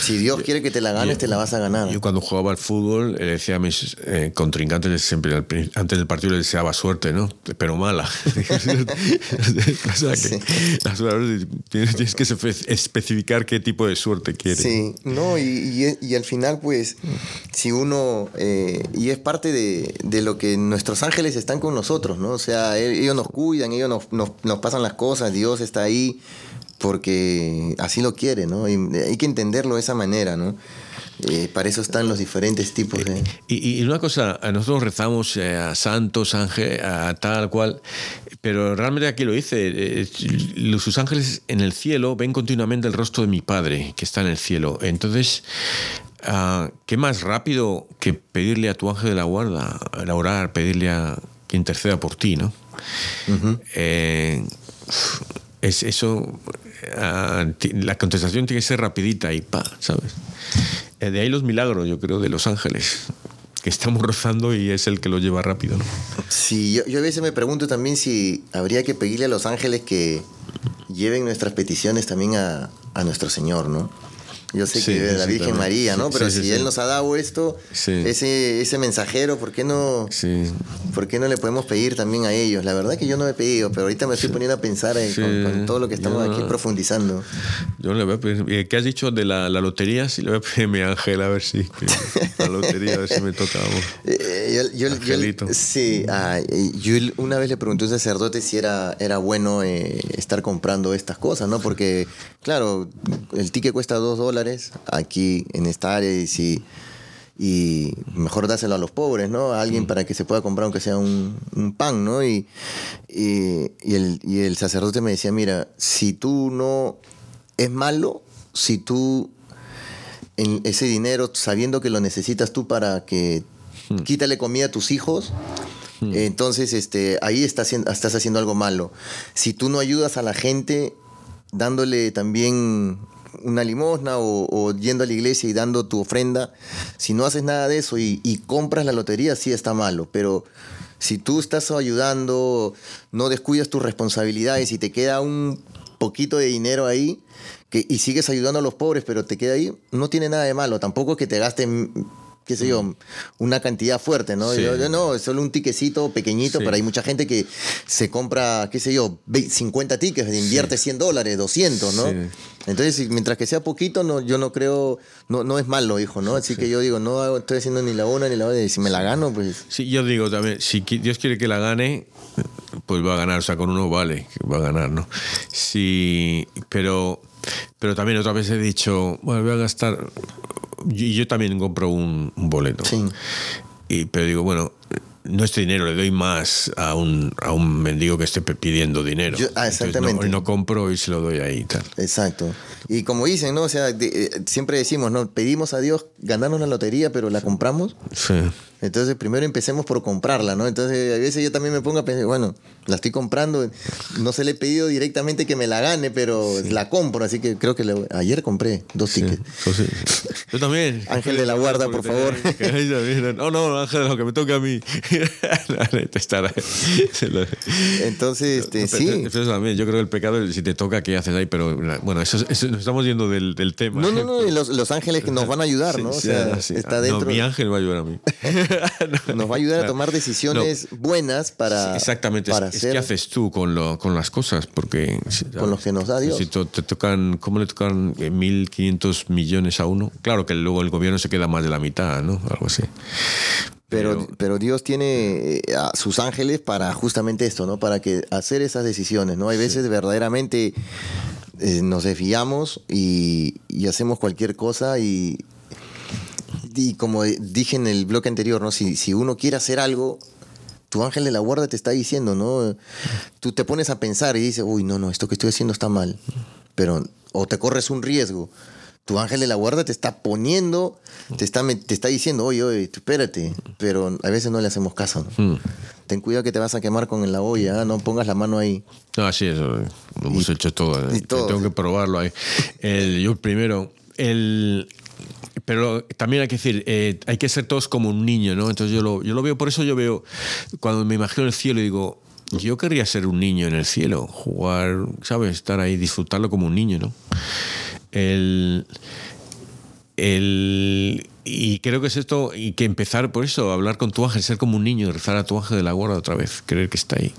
si Dios quiere que te la ganes, te la vas a ganar. Yo cuando jugaba al fútbol le decía a mis eh, contrincantes siempre antes del partido les deseaba suerte, ¿no? Pero mala. o sea que suerte- tienes, tienes que espe- especificar qué tipo de suerte quieres. Sí, no, y, y- y al final, pues, si uno, eh, y es parte de, de lo que nuestros ángeles están con nosotros, ¿no? O sea, e- ellos nos cuidan, ellos nos, nos- nos pasan las cosas, Dios está ahí porque así lo quiere, ¿no? Y hay que entenderlo de esa manera, ¿no? Eh, para eso están los diferentes tipos de... Y, una cosa, nosotros rezamos eh, a santos, ángel, a tal cual, pero realmente aquí lo dice, eh, sus ángeles en el cielo ven continuamente el rostro de mi Padre que está en el cielo. Entonces, ah, ¿qué más rápido que pedirle a tu ángel de la guarda, orar, pedirle a que interceda por ti, ¿no? Eh, es eso, ah, la contestación tiene que ser rapidita y pa, ¿sabes? Eh, De ahí los milagros, yo creo, de los ángeles, que estamos rozando y es el que lo lleva rápido, ¿no? Sí, yo, yo a veces me pregunto también si habría que pedirle a los ángeles que lleven nuestras peticiones también a, a nuestro Señor, ¿no? Yo sé Sí, que de la sí, Virgen también. María, ¿no? Pero sí, si Él nos ha dado esto, ese, ese mensajero, ¿por qué no? ¿Por qué no le podemos pedir también a ellos? La verdad que yo no he pedido, pero ahorita me estoy poniendo a pensar eh, con, con todo lo que estamos Yo- aquí profundizando. Yo le voy a pedir. eh, ¿Qué has dicho de la, la lotería? Sí, le voy a pedir a mi ángel a ver si. La lotería, a ver si me toca. vamos. Eh, yo- yo- Angelito. sí, ah, eh, yo una vez le pregunté a un sacerdote si era, era bueno eh, estar comprando estas cosas, ¿no? Porque, claro, el ticket cuesta dos dólares aquí en esta área y si y mejor dáselo a los pobres, ¿no? A alguien para que se pueda comprar aunque sea un, un pan, ¿no? Y, y, y el, y el sacerdote me decía, mira, si tú no es malo, si tú en ese dinero, sabiendo que lo necesitas tú para que quítale comida a tus hijos, entonces este, ahí estás, estás haciendo algo malo. Si tú no ayudas a la gente dándole también una limosna o, o yendo a la iglesia y dando tu ofrenda, si no haces nada de eso y, compras la lotería, sí está malo, pero si tú estás ayudando, no descuidas tus responsabilidades y te queda un poquito de dinero ahí que, y sigues ayudando a los pobres, pero te queda ahí, no tiene nada de malo. Tampoco que te gasten, qué sé yo, una cantidad fuerte, ¿no? Sí. Yo- yo no, es solo un tiquecito pequeñito, Sí. pero hay mucha gente que se compra, qué sé yo, ve- 50 tickets, invierte 100 dólares, 200, ¿no? Sí. Entonces, mientras que sea poquito, no, yo no creo, no, no es malo, hijo, ¿no? Así que yo digo, no hago- estoy haciendo ni la una ni la otra, y si me la gano, pues... Sí, yo digo también, si Dios quiere que la gane, pues va a ganar, o sea, con uno vale, que va a ganar, ¿no? Sí, pero, pero también otra vez he dicho, bueno, voy a gastar, y yo también compro un, un boleto. Sí. Y, pero digo, bueno, no este dinero, le doy más a un, a un mendigo que esté pidiendo dinero. Yo- ah, exactamente. no, no compro y se lo doy ahí tal. Exacto. Y como dicen, ¿no? O sea, de- eh, siempre decimos, ¿no? Pedimos a Dios ganarnos la lotería, pero la compramos. Sí. Entonces, primero empecemos por comprarla, ¿no? Entonces, a veces yo también me pongo a pensar, bueno, la estoy comprando, no se le he pedido directamente que me la gane, pero la compro, así que creo que le ayer compré dos Sí, tickets. pues sí. Yo también. Ángel de la Guarda, por favor. No, no, Ángel, lo que me toca a mí. Te estará- se lo- Entonces, este, sí. eso también, yo creo que el pecado, si te toca, ¿qué haces ahí? Pero bueno, eso, eso- nos estamos yendo del, del tema. No, no, no, los, los ángeles que nos van a ayudar, ¿no? O sea, está Ah, dentro. No, mi ángel va a ayudar a mí. Nos va a ayudar a tomar decisiones buenas para. Exactamente, para es, es hacer qué haces tú con, lo, con las cosas, porque... si- con lo que nos da Dios. Si te tocan, ¿cómo le tocan eh, 1.500 millones a uno? Claro que luego el gobierno se queda más de la mitad, ¿no? Algo así. Pero, pero Dios tiene eh, a sus ángeles para justamente esto, ¿no? Para que hacer esas decisiones, ¿no? Hay veces verdaderamente eh, nos desviamos y, y hacemos cualquier cosa y, y como dije en el bloque anterior, ¿no? Si, si uno quiere hacer algo, tu ángel de la guarda te está diciendo, ¿no? Tú te pones a pensar y dices, uy, no, no, esto que estoy haciendo está mal. Pero, o te corres un riesgo. Tu ángel de la guarda te está poniendo, te está, te está diciendo, oye, oye, espérate. Pero a veces no le hacemos caso. ¿no? Mm. Ten cuidado que te vas a quemar con la olla, ¿ah? no pongas la mano ahí. Ah, sí, eso lo hemos hecho todo. eh. todo, Tengo que probarlo ahí. El, yo primero, el, pero también hay que decir, eh, hay que ser todos como un niño, ¿no? Entonces yo lo, yo lo veo, por eso yo veo, cuando me imagino el cielo, digo, yo querría ser un niño en el cielo, jugar, ¿sabes? Estar ahí, disfrutarlo como un niño, ¿no? El, el, y creo que es esto, y que empezar por eso, hablar con tu ángel, ser como un niño, rezar a tu ángel de la guarda otra vez, creer que está ahí.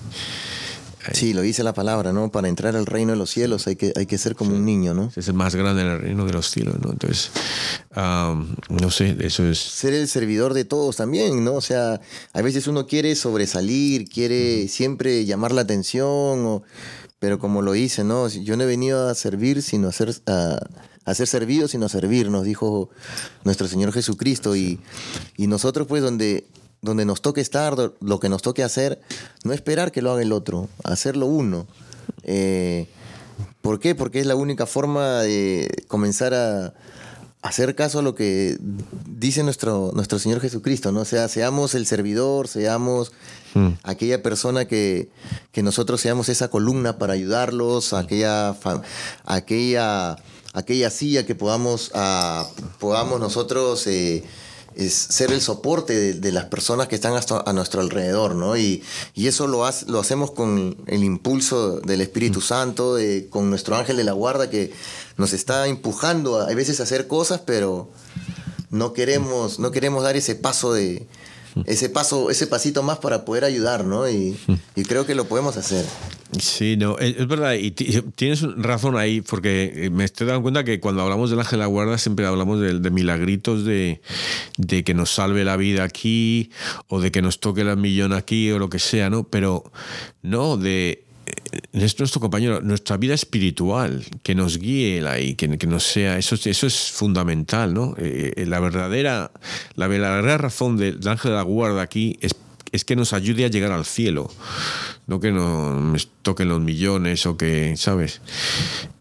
Sí, lo dice la palabra, ¿no? Para entrar al reino de los cielos hay que, hay que ser como un niño, ¿no? es el más grande en el reino de los cielos, ¿no? Entonces, am, no sé, eso es... ser el servidor de todos también, ¿no? O sea, a veces uno quiere sobresalir, quiere siempre llamar la atención, o- pero como lo dice, ¿no? Yo no he venido a servir, sino a ser, a, a ser servido, sino a servir, nos dijo nuestro Señor Jesucristo. Y, y nosotros, pues, donde, donde nos toque estar, lo que nos toque hacer, no esperar que lo haga el otro, hacerlo uno. Eh, ¿Por qué? Porque es la única forma de comenzar a hacer caso a lo que dice nuestro, nuestro Señor Jesucristo, ¿no? O sea, seamos el servidor, seamos Mm. aquella persona que, que nosotros seamos esa columna para ayudarlos, aquella, fa- aquella, aquella silla que podamos, ah, podamos nosotros eh, es ser el soporte de, de las personas que están hasta a nuestro alrededor, ¿no? Y, y eso lo, hace- lo hacemos con el impulso del Espíritu Santo, de- con nuestro ángel de la guarda que nos está empujando a, a veces a hacer cosas, pero no queremos, no queremos dar ese paso de ese paso, ese pasito más para poder ayudar, ¿no? Y, creo que lo podemos hacer. Sí, no, es, verdad, y ti- tienes razón ahí, porque eh, me estoy dando cuenta que cuando hablamos del ángel de la guarda siempre hablamos de, milagritos de, de que nos salve la vida aquí, o de que nos toque el millón aquí, o lo que sea, ¿no? Pero no, de es nuestro compañero, nuestra vida espiritual, que nos guíe ahí, que, que nos sea, eso, es- eso es fundamental, ¿no? Eh, eh, la verdadera, la verdadera razón del ángel de la guarda aquí es, es que nos ayude a llegar al cielo, no que nos toquen los millones o que, ¿sabes?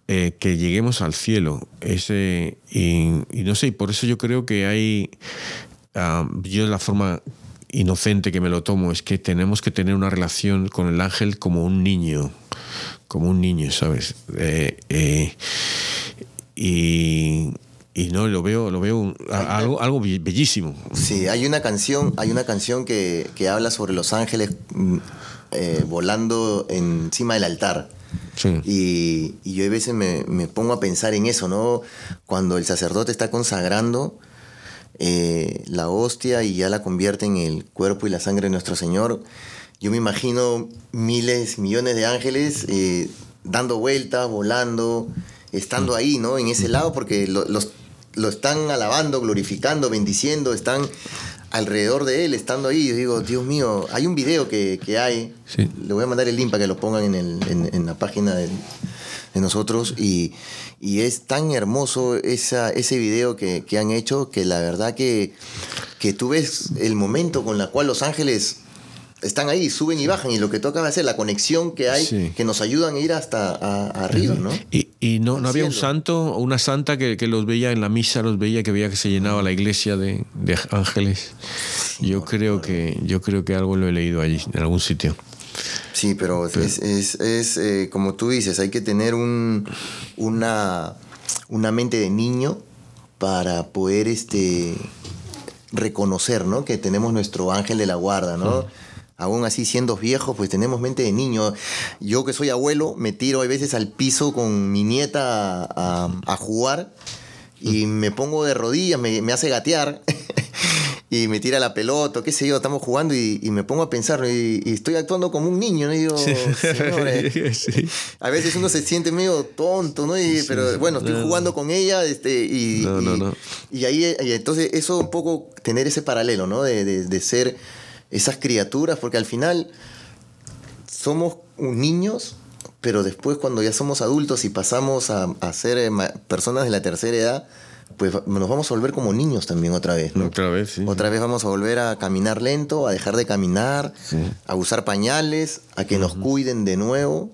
Eh, que lleguemos al cielo. Ese, y, y no sé, y por eso yo creo que hay, ah, yo la forma inocente que me lo tomo es que tenemos que tener una relación con el ángel como un niño, como un niño, ¿sabes? Eh, eh, y, y no, lo veo, lo veo un- a- algo, algo be- bellísimo. Sí, hay una canción, hay una canción que, que habla sobre los ángeles mm, eh, volando encima del altar. Sí. Y, y yo a veces me, me pongo a pensar en eso, ¿no? Cuando el sacerdote está consagrando eh, la hostia y ya la convierte en el cuerpo y la sangre de nuestro Señor, yo me imagino miles, millones de ángeles eh, dando vueltas, volando, estando ahí, ¿no? En ese lado, porque lo, los- lo están alabando, glorificando, bendiciendo, están alrededor de él, estando ahí. Yo digo, Dios mío, hay un video que, que hay, Sí. le voy a mandar el link para que lo pongan en, el- en- en la página del- de nosotros y, y es tan hermoso esa, ese video que, que han hecho que la verdad que, que tú ves el momento con la cual los ángeles están ahí, suben y bajan y lo que toca hacer, la conexión que hay, Sí. que nos ayudan a ir hasta a- arriba, ¿no? Y, y no, no había un santo o una santa que, que los veía en la misa, los veía, que veía que se llenaba la iglesia de, de ángeles. Yo creo que yo creo que algo lo he leído allí, en algún sitio. Sí, pero es, es- es, eh, como tú dices, hay que tener un, una, una mente de niño para poder este, reconocer ¿no? que tenemos nuestro ángel de la guarda, ¿no? Aún así, siendo viejos, pues tenemos mente de niño. Yo que soy abuelo, me tiro a veces al piso con mi nieta a, jugar y me pongo de rodillas, me, me hace gatear y me tira la pelota, qué sé yo, estamos jugando y, y me pongo a pensar y, y estoy actuando como un niño, ¿no? Y digo, "Señores, Sí. a veces uno se siente medio tonto, ¿no? Y- pero bueno, estoy No, jugando con ella este, y, No, no, y- no. y ahí, entonces eso un poco tener ese paralelo, ¿no? De, de- de ser esas criaturas, porque al final somos niños, pero después cuando ya somos adultos y pasamos a, a ser eh, personas de la tercera edad, pues nos vamos a volver como niños también otra vez, ¿no? Otra vez, sí. Otra vez vamos a volver a caminar lento, a dejar de caminar, a usar pañales, a que nos cuiden de nuevo.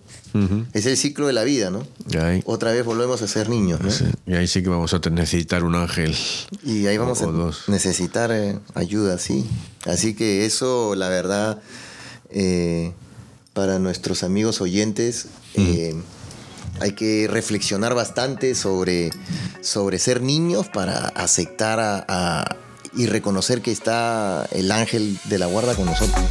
Es el ciclo de la vida, ¿no? Ahí, Otra vez volvemos a ser niños, ¿no? sí, y ahí sí que vamos a necesitar un ángel. Y ahí vamos O a dos. necesitar eh, ayuda, sí. Así que eso, la verdad, eh, para nuestros amigos oyentes, eh, hay que reflexionar bastante sobre, sobre ser niños para aceptar a- a- y reconocer que está el ángel de la guarda con nosotros.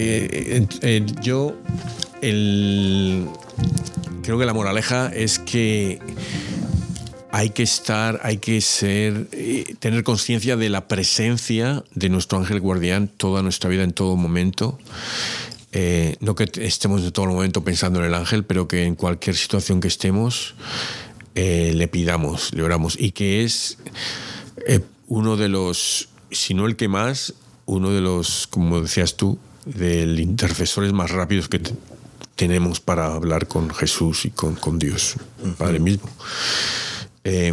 Eh, yo creo que la moraleja es que hay que estar, hay que ser, eh, tener conciencia de la presencia de nuestro ángel guardián toda nuestra vida, en todo momento. Eh, no que estemos en todo momento pensando en el ángel, pero que en cualquier situación que estemos le pidamos, le oramos. Y que es uno de los, si no el que más, uno de los, como decías tú, de intercesores más rápidos que te- tenemos para hablar con Jesús y con, con Dios, Padre mismo. Eh,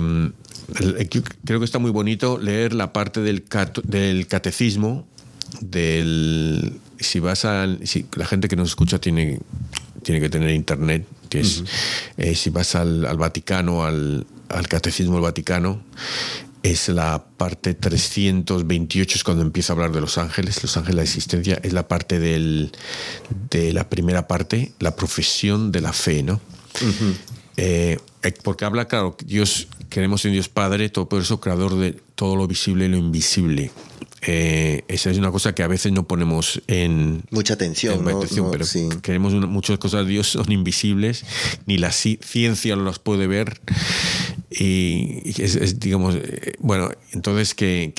el- yo creo que está muy bonito leer la parte del, del catecismo del si vas a si la gente que nos escucha tiene tiene que tener internet Eh, si vas al, Vaticano, al, Catecismo del Vaticano, es la parte 328, es cuando empieza a hablar de los ángeles, los ángeles de la existencia, es la parte del, de la primera parte, la profesión de la fe, ¿no? Eh, eh, porque habla, claro, Dios, queremos en Dios Padre, todo por eso creador de todo lo visible y lo invisible. Eh, esa es una cosa que a veces no ponemos en mucha atención, pero queremos muchas cosas de Dios son invisibles, ni la ciencia las puede ver. Y, es, digamos, bueno, entonces que,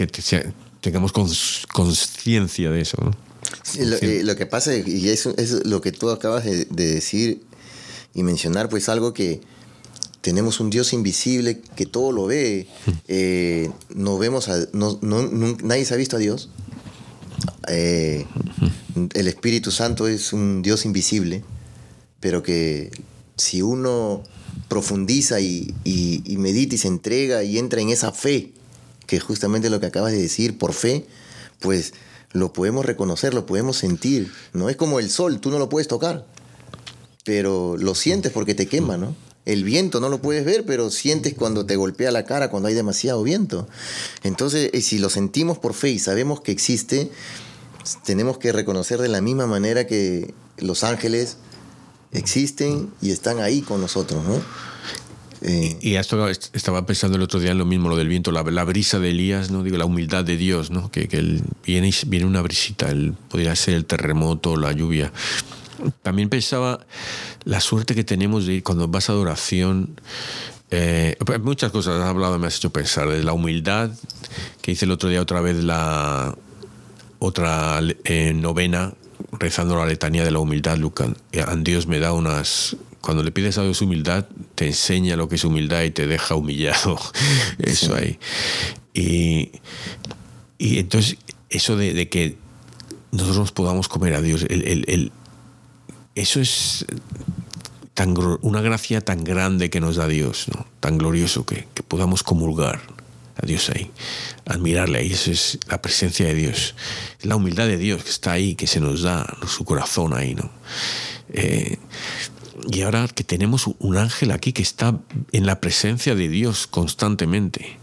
tengamos conciencia de eso. lo, que pasa, y eso es lo que tú acabas de decir, y mencionar pues algo que tenemos un Dios invisible que todo lo ve. Eh, no vemos a, no, nadie se ha visto a Dios. Eh, el Espíritu Santo es un Dios invisible, pero que si uno profundiza y, y, medita y se entrega y entra en esa fe, que es justamente lo que acabas de decir, por fe, pues lo podemos reconocer, lo podemos sentir. No es como el sol, tú no lo puedes tocar, pero lo sientes porque te quema, ¿no? El viento no lo puedes ver, pero sientes cuando te golpea la cara cuando hay demasiado viento. Entonces, eh, si lo sentimos por fe y sabemos que existe, tenemos que reconocer de la misma manera que los ángeles existen y están ahí con nosotros, ¿no? Eh, y esto estaba pensando el otro día en lo mismo, lo del viento, la, brisa de Elías, ¿no? Digo, la humildad de Dios, ¿no? Que, que viene, viene una brisita, el, podría ser el terremoto, la lluvia. También pensaba la suerte que tenemos de ir cuando vas a adoración. Eh, pues muchas cosas has hablado, me has hecho pensar. De la humildad, que hice el otro día otra vez la otra eh, novena, rezando la letanía de la humildad, Lucan. Dios me da unas. Cuando le pides a Dios humildad, te enseña lo que es humildad y te deja humillado. Eso ahí. Y, y entonces, eso de, que nosotros podamos comer a Dios, el eso es una gracia tan grande que nos da Dios, tan glorioso que, podamos comulgar a Dios ahí, admirarle ahí. Eso es la presencia de Dios, la humildad de Dios que está ahí, que se nos da su corazón ahí. ¿no? Eh, y ahora que tenemos un ángel aquí que está en la presencia de Dios constantemente.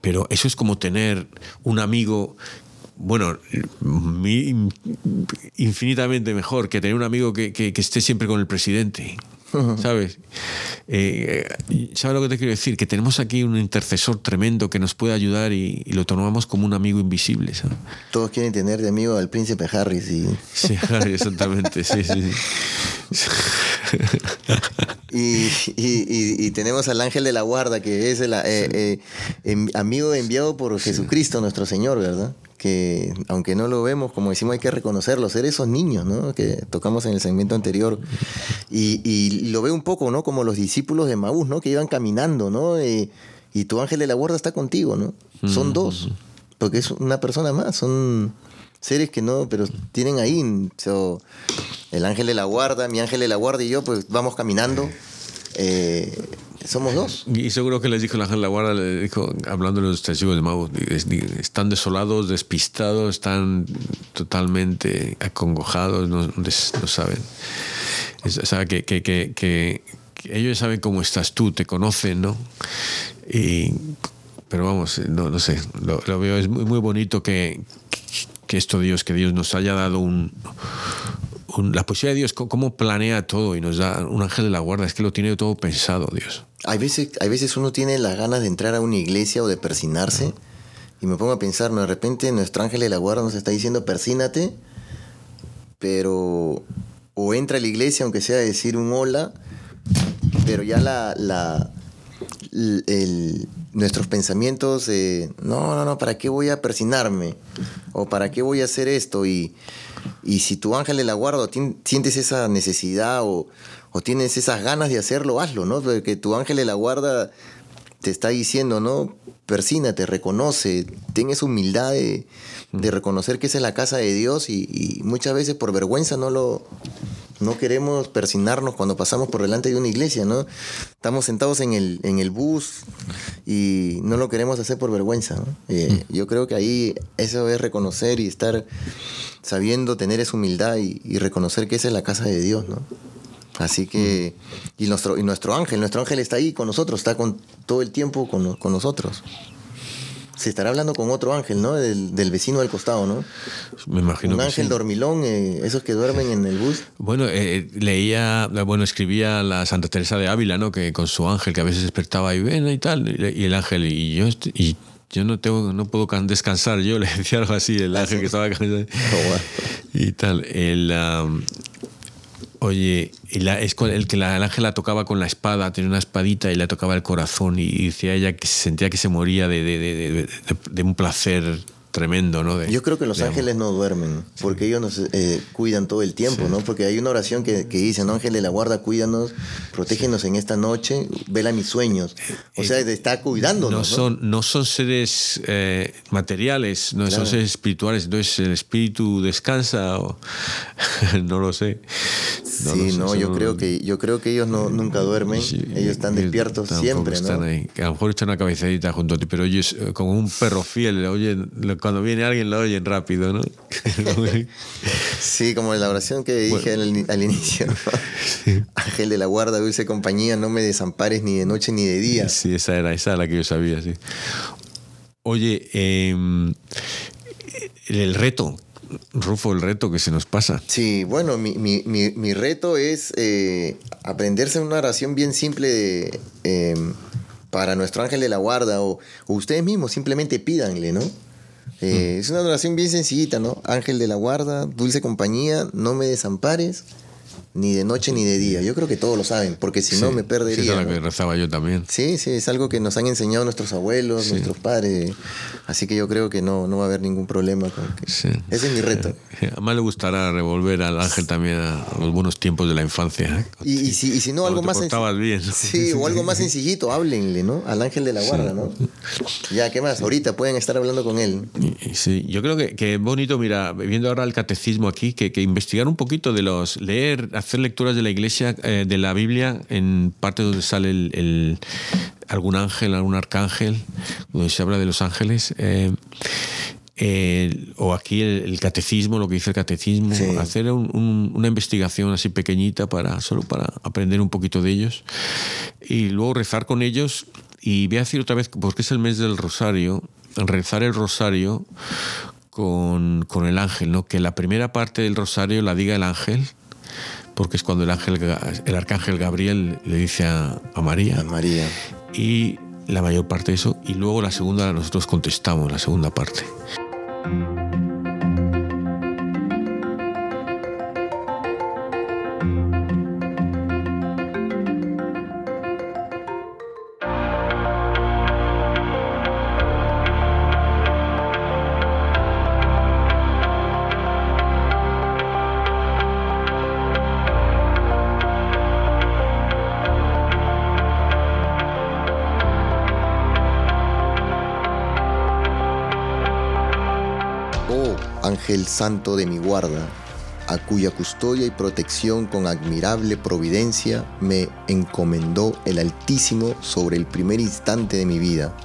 Pero eso es como tener un amigo bueno, infinitamente mejor que tener un amigo que, esté siempre con el presidente. ¿Sabes? Eh, ¿Sabes lo que te quiero decir? Que tenemos aquí un intercesor tremendo que nos puede ayudar y, lo tomamos como un amigo invisible. Todos quieren tener de amigo al príncipe Harry, sí. Sí, Harry, exactamente, sí, sí. y, tenemos al ángel de la guarda, que es el eh, eh, amigo enviado por Jesucristo, nuestro Señor, ¿verdad? Que aunque no lo vemos, como decimos, hay que reconocerlo, ser esos niños, ¿no? Que tocamos en el segmento anterior. Y, lo veo un poco, ¿no? Como los discípulos de Maús, ¿no? Que iban caminando, ¿no? y tu ángel de la guarda está contigo, ¿no? Son dos, porque es una persona más, son seres que no, pero tienen ahí. el ángel de la guarda, mi ángel de la guarda y yo, pues vamos caminando. Eh, somos dos. Y seguro que les dijo la la guarda, le dijo, hablando de los testigos de Mau, están desolados, despistados, están totalmente acongojados, no, saben. o sea, que, ellos saben cómo estás tú, te conocen, ¿no? Pero vamos, no, no sé, lo, veo, es muy, muy bonito que, que esto Dios, que Dios nos haya dado un, la posibilidad de Dios, cómo planea todo y nos da un ángel de la guarda, es que lo tiene todo pensado Dios. Hay veces, hay veces uno tiene las ganas de entrar a una iglesia o de persinarse y me pongo a pensar, de repente nuestro ángel de la guarda nos está diciendo persínate, pero o entra a la iglesia aunque sea decir un hola, pero ya la, la nuestros pensamientos no, no, no, ¿para qué voy a persinarme? ¿O para qué voy a hacer esto? Y, y si tu ángel de la guarda sientes esa necesidad o, tienes esas ganas de hacerlo, hazlo, ¿no? Porque tu ángel de la guarda te está diciendo, ¿no? Persínate, reconoce, ten esa humildad de, reconocer que esa es la casa de Dios y, muchas veces por vergüenza no lo no queremos persinarnos cuando pasamos por delante de una iglesia, ¿no? Estamos sentados en el, en el bus y no lo queremos hacer por vergüenza, eh, Yo creo que ahí eso es reconocer y estar sabiendo tener esa humildad y, y reconocer que esa es la casa de Dios, ¿no? Así que, y nuestro, y nuestro ángel, nuestro ángel está ahí con nosotros, está con todo el tiempo con, con nosotros. Se estará hablando con otro ángel, ¿no? Del, del vecino del costado, ¿no? Me imagino Un que ángel sí. dormilón, eh, esos que duermen en el bus. Bueno, eh, leía, bueno, escribía la Santa Teresa de Ávila, ¿no? Que con su ángel, que a veces despertaba y ven y tal, y el ángel, y yo, y yo no tengo, no puedo can- descansar, yo le decía algo así, el ángel que estaba cansado. y tal. El, oye, y la- el que la, el ángel la tocaba con la espada, tenía una espadita y le tocaba el corazón, y, decía ella que sentía que se moría de- de- de- de un placer tremendo, ¿no? De- Yo creo que los de ángeles no duermen, porque ellos nos eh, cuidan todo el tiempo, ¿no? Porque hay una oración que, que dice, ¿no? Ángel de la guarda, cuídanos, protégenos en esta noche, vela mis sueños. O sea, está cuidándonos, no ¿no? son, no son seres eh, materiales, no Claro. son seres espirituales. Entonces el espíritu descansa o no lo sé. No sí, sé, no, yo no- creo que yo creo que ellos no nunca duermen, Sí, ellos están y- despiertos siempre, están ¿no? ahí. A lo mejor echan una cabecadita junto a ti, pero oyes eh, como un perro fiel, lo- cuando viene alguien lo oyen rápido, ¿no? Sí, como en la oración que dije al, al inicio. ¿no? Ángel de la guarda, dulce compañía, no me desampares ni de noche ni de día. sí, esa era esa la que yo sabía, sí. Oye, em, el reto, Rufo, el reto que se nos pasa. Sí, bueno, mi, mi- mi- mi reto es eh, aprenderse una oración bien simple de, eh, para nuestro ángel de la guarda o, o ustedes mismos simplemente pídanle, ¿no? Eh, Es una oración bien sencillita, ¿no? Ángel de la guarda, dulce compañía, no me desampares, ni de noche ni de día. Yo creo que todos lo saben, porque si no Sí, me sí, perdería. esa es la ¿no? que rezaba yo también. Sí, sí, es algo que nos han enseñado nuestros abuelos, nuestros padres. Así que yo creo que no, no va a haber ningún problema con que. Sí. Ese es mi reto. Además le gustará revolver al ángel también a los buenos tiempos de la infancia. ¿eh? Y, y si, y si no, algo más portabas bien. ¿no? Sí, o algo más sencillito, háblenle, ¿no? Al ángel de la guarda, ¿no? Ya, ¿qué más? Ahorita pueden estar hablando con él. Sí, yo creo que, que es bonito, mira, viendo ahora el catecismo aquí, que, que investigar un poquito de los, leer, hacer lecturas de la iglesia, eh, de la Biblia, en parte donde sale el, el- algún ángel, algún arcángel, donde se habla de los ángeles. eh, eh, o aquí el, el catecismo, lo que dice el catecismo, Sí. hacer un- un- una investigación así pequeñita para solo para aprender un poquito de ellos y luego rezar con ellos y voy a decir otra vez porque es el mes del rosario rezar el rosario con, con el ángel no que la primera parte del rosario la diga el ángel porque es cuando el ángel el arcángel Gabriel le dice a, a María A María. y la mayor parte de eso y luego la segunda nosotros contestamos la segunda parte ángel santo de mi guarda, a cuya custodia y protección con admirable providencia me encomendó el Altísimo sobre el primer instante de mi vida.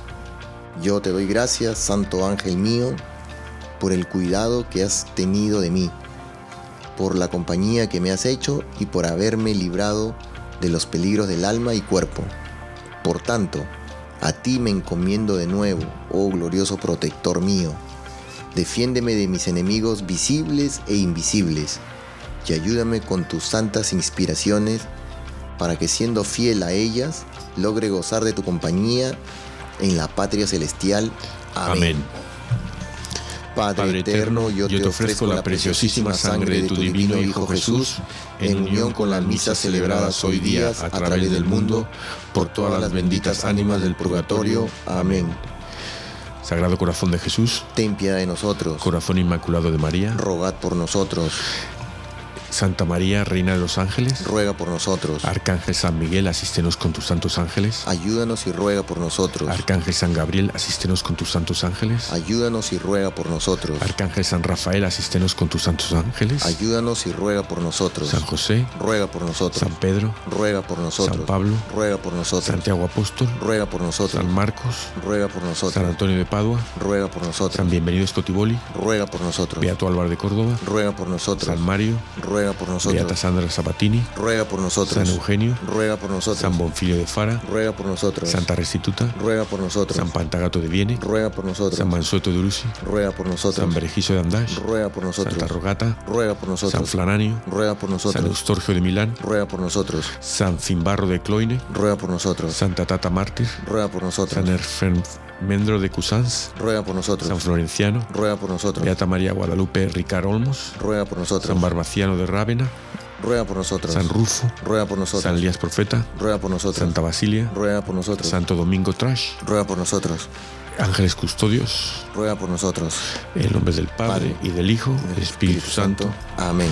Yo te doy gracias, santo ángel mío, por el cuidado que has tenido de mí, por la compañía que me has hecho y por haberme librado de los peligros del alma y cuerpo. Por tanto, a ti me encomiendo de nuevo, oh glorioso protector mío. Defiéndeme de mis enemigos visibles e invisibles y ayúdame con tus santas inspiraciones para que siendo fiel a ellas logre gozar de tu compañía en la patria celestial. Amén. Amén. Padre, Padre eterno, yo, te ofrezco la preciosísima sangre de tu divino Hijo Jesús, en unión con las misas celebradas hoy día a través del mundo, por todas las benditas ánimas del purgatorio. Amén. Sagrado Corazón de Jesús, Ten piedad de nosotros. Corazón Inmaculado de María, Rogad por nosotros. Santa María, Reina de los Ángeles, Ruega por nosotros. Arcángel San Miguel, asístenos con tus santos ángeles, Ayúdanos y ruega por nosotros. Arcángel San Gabriel, asístenos con tus santos ángeles, Ayúdanos y ruega por nosotros. Arcángel San Rafael, asístenos con tus santos ángeles, Ayúdanos y ruega por nosotros. San José, Ruega por nosotros. San Pedro, Ruega por nosotros. San Pablo, Ruega por nosotros. Santiago Apóstol, Ruega por nosotros. San Marcos, Ruega por San nosotros. Antonio de Padua, Ruega por nosotros. San Bienvenido Scotiboli, Ruega por nosotros. Beato Álvaro de Córdoba, Ruega por nosotros. San Mario, Ruega ruega por nosotros. Beata Sandra Sabatini, ruega por nosotros. San Eugenio, ruega por nosotros. San Bonfilio de Fara, ruega por nosotros. Santa Restituta, ruega por nosotros. San Pantagato de Viene, ruega por nosotros. San Mansueto de Urusi, ruega por nosotros. San Berejizo de Andash, ruega por nosotros. Santa Rogata, ruega por nosotros. San Flananio, ruega por nosotros. San Eustorgio de Milán, ruega por nosotros. San Cimbarro de Cloine, ruega por nosotros. Santa Tata Mártir, ruega por nosotros. San Ermendro de Cusans, ruega por nosotros. San Florenciano, ruega por nosotros. Beata María Guadalupe Ricard Olmos, ruega por nosotros. San Barbaciano de Rávena, ruega por nosotros. San Rufo, ruega por nosotros. San Elías Profeta, ruega por nosotros. Santa Basilia, ruega por nosotros. Santo Domingo Trash, ruega por nosotros. Ángeles Custodios, ruega por nosotros. en nombre del Padre, y del Hijo, y del Espíritu, Santo. Amén.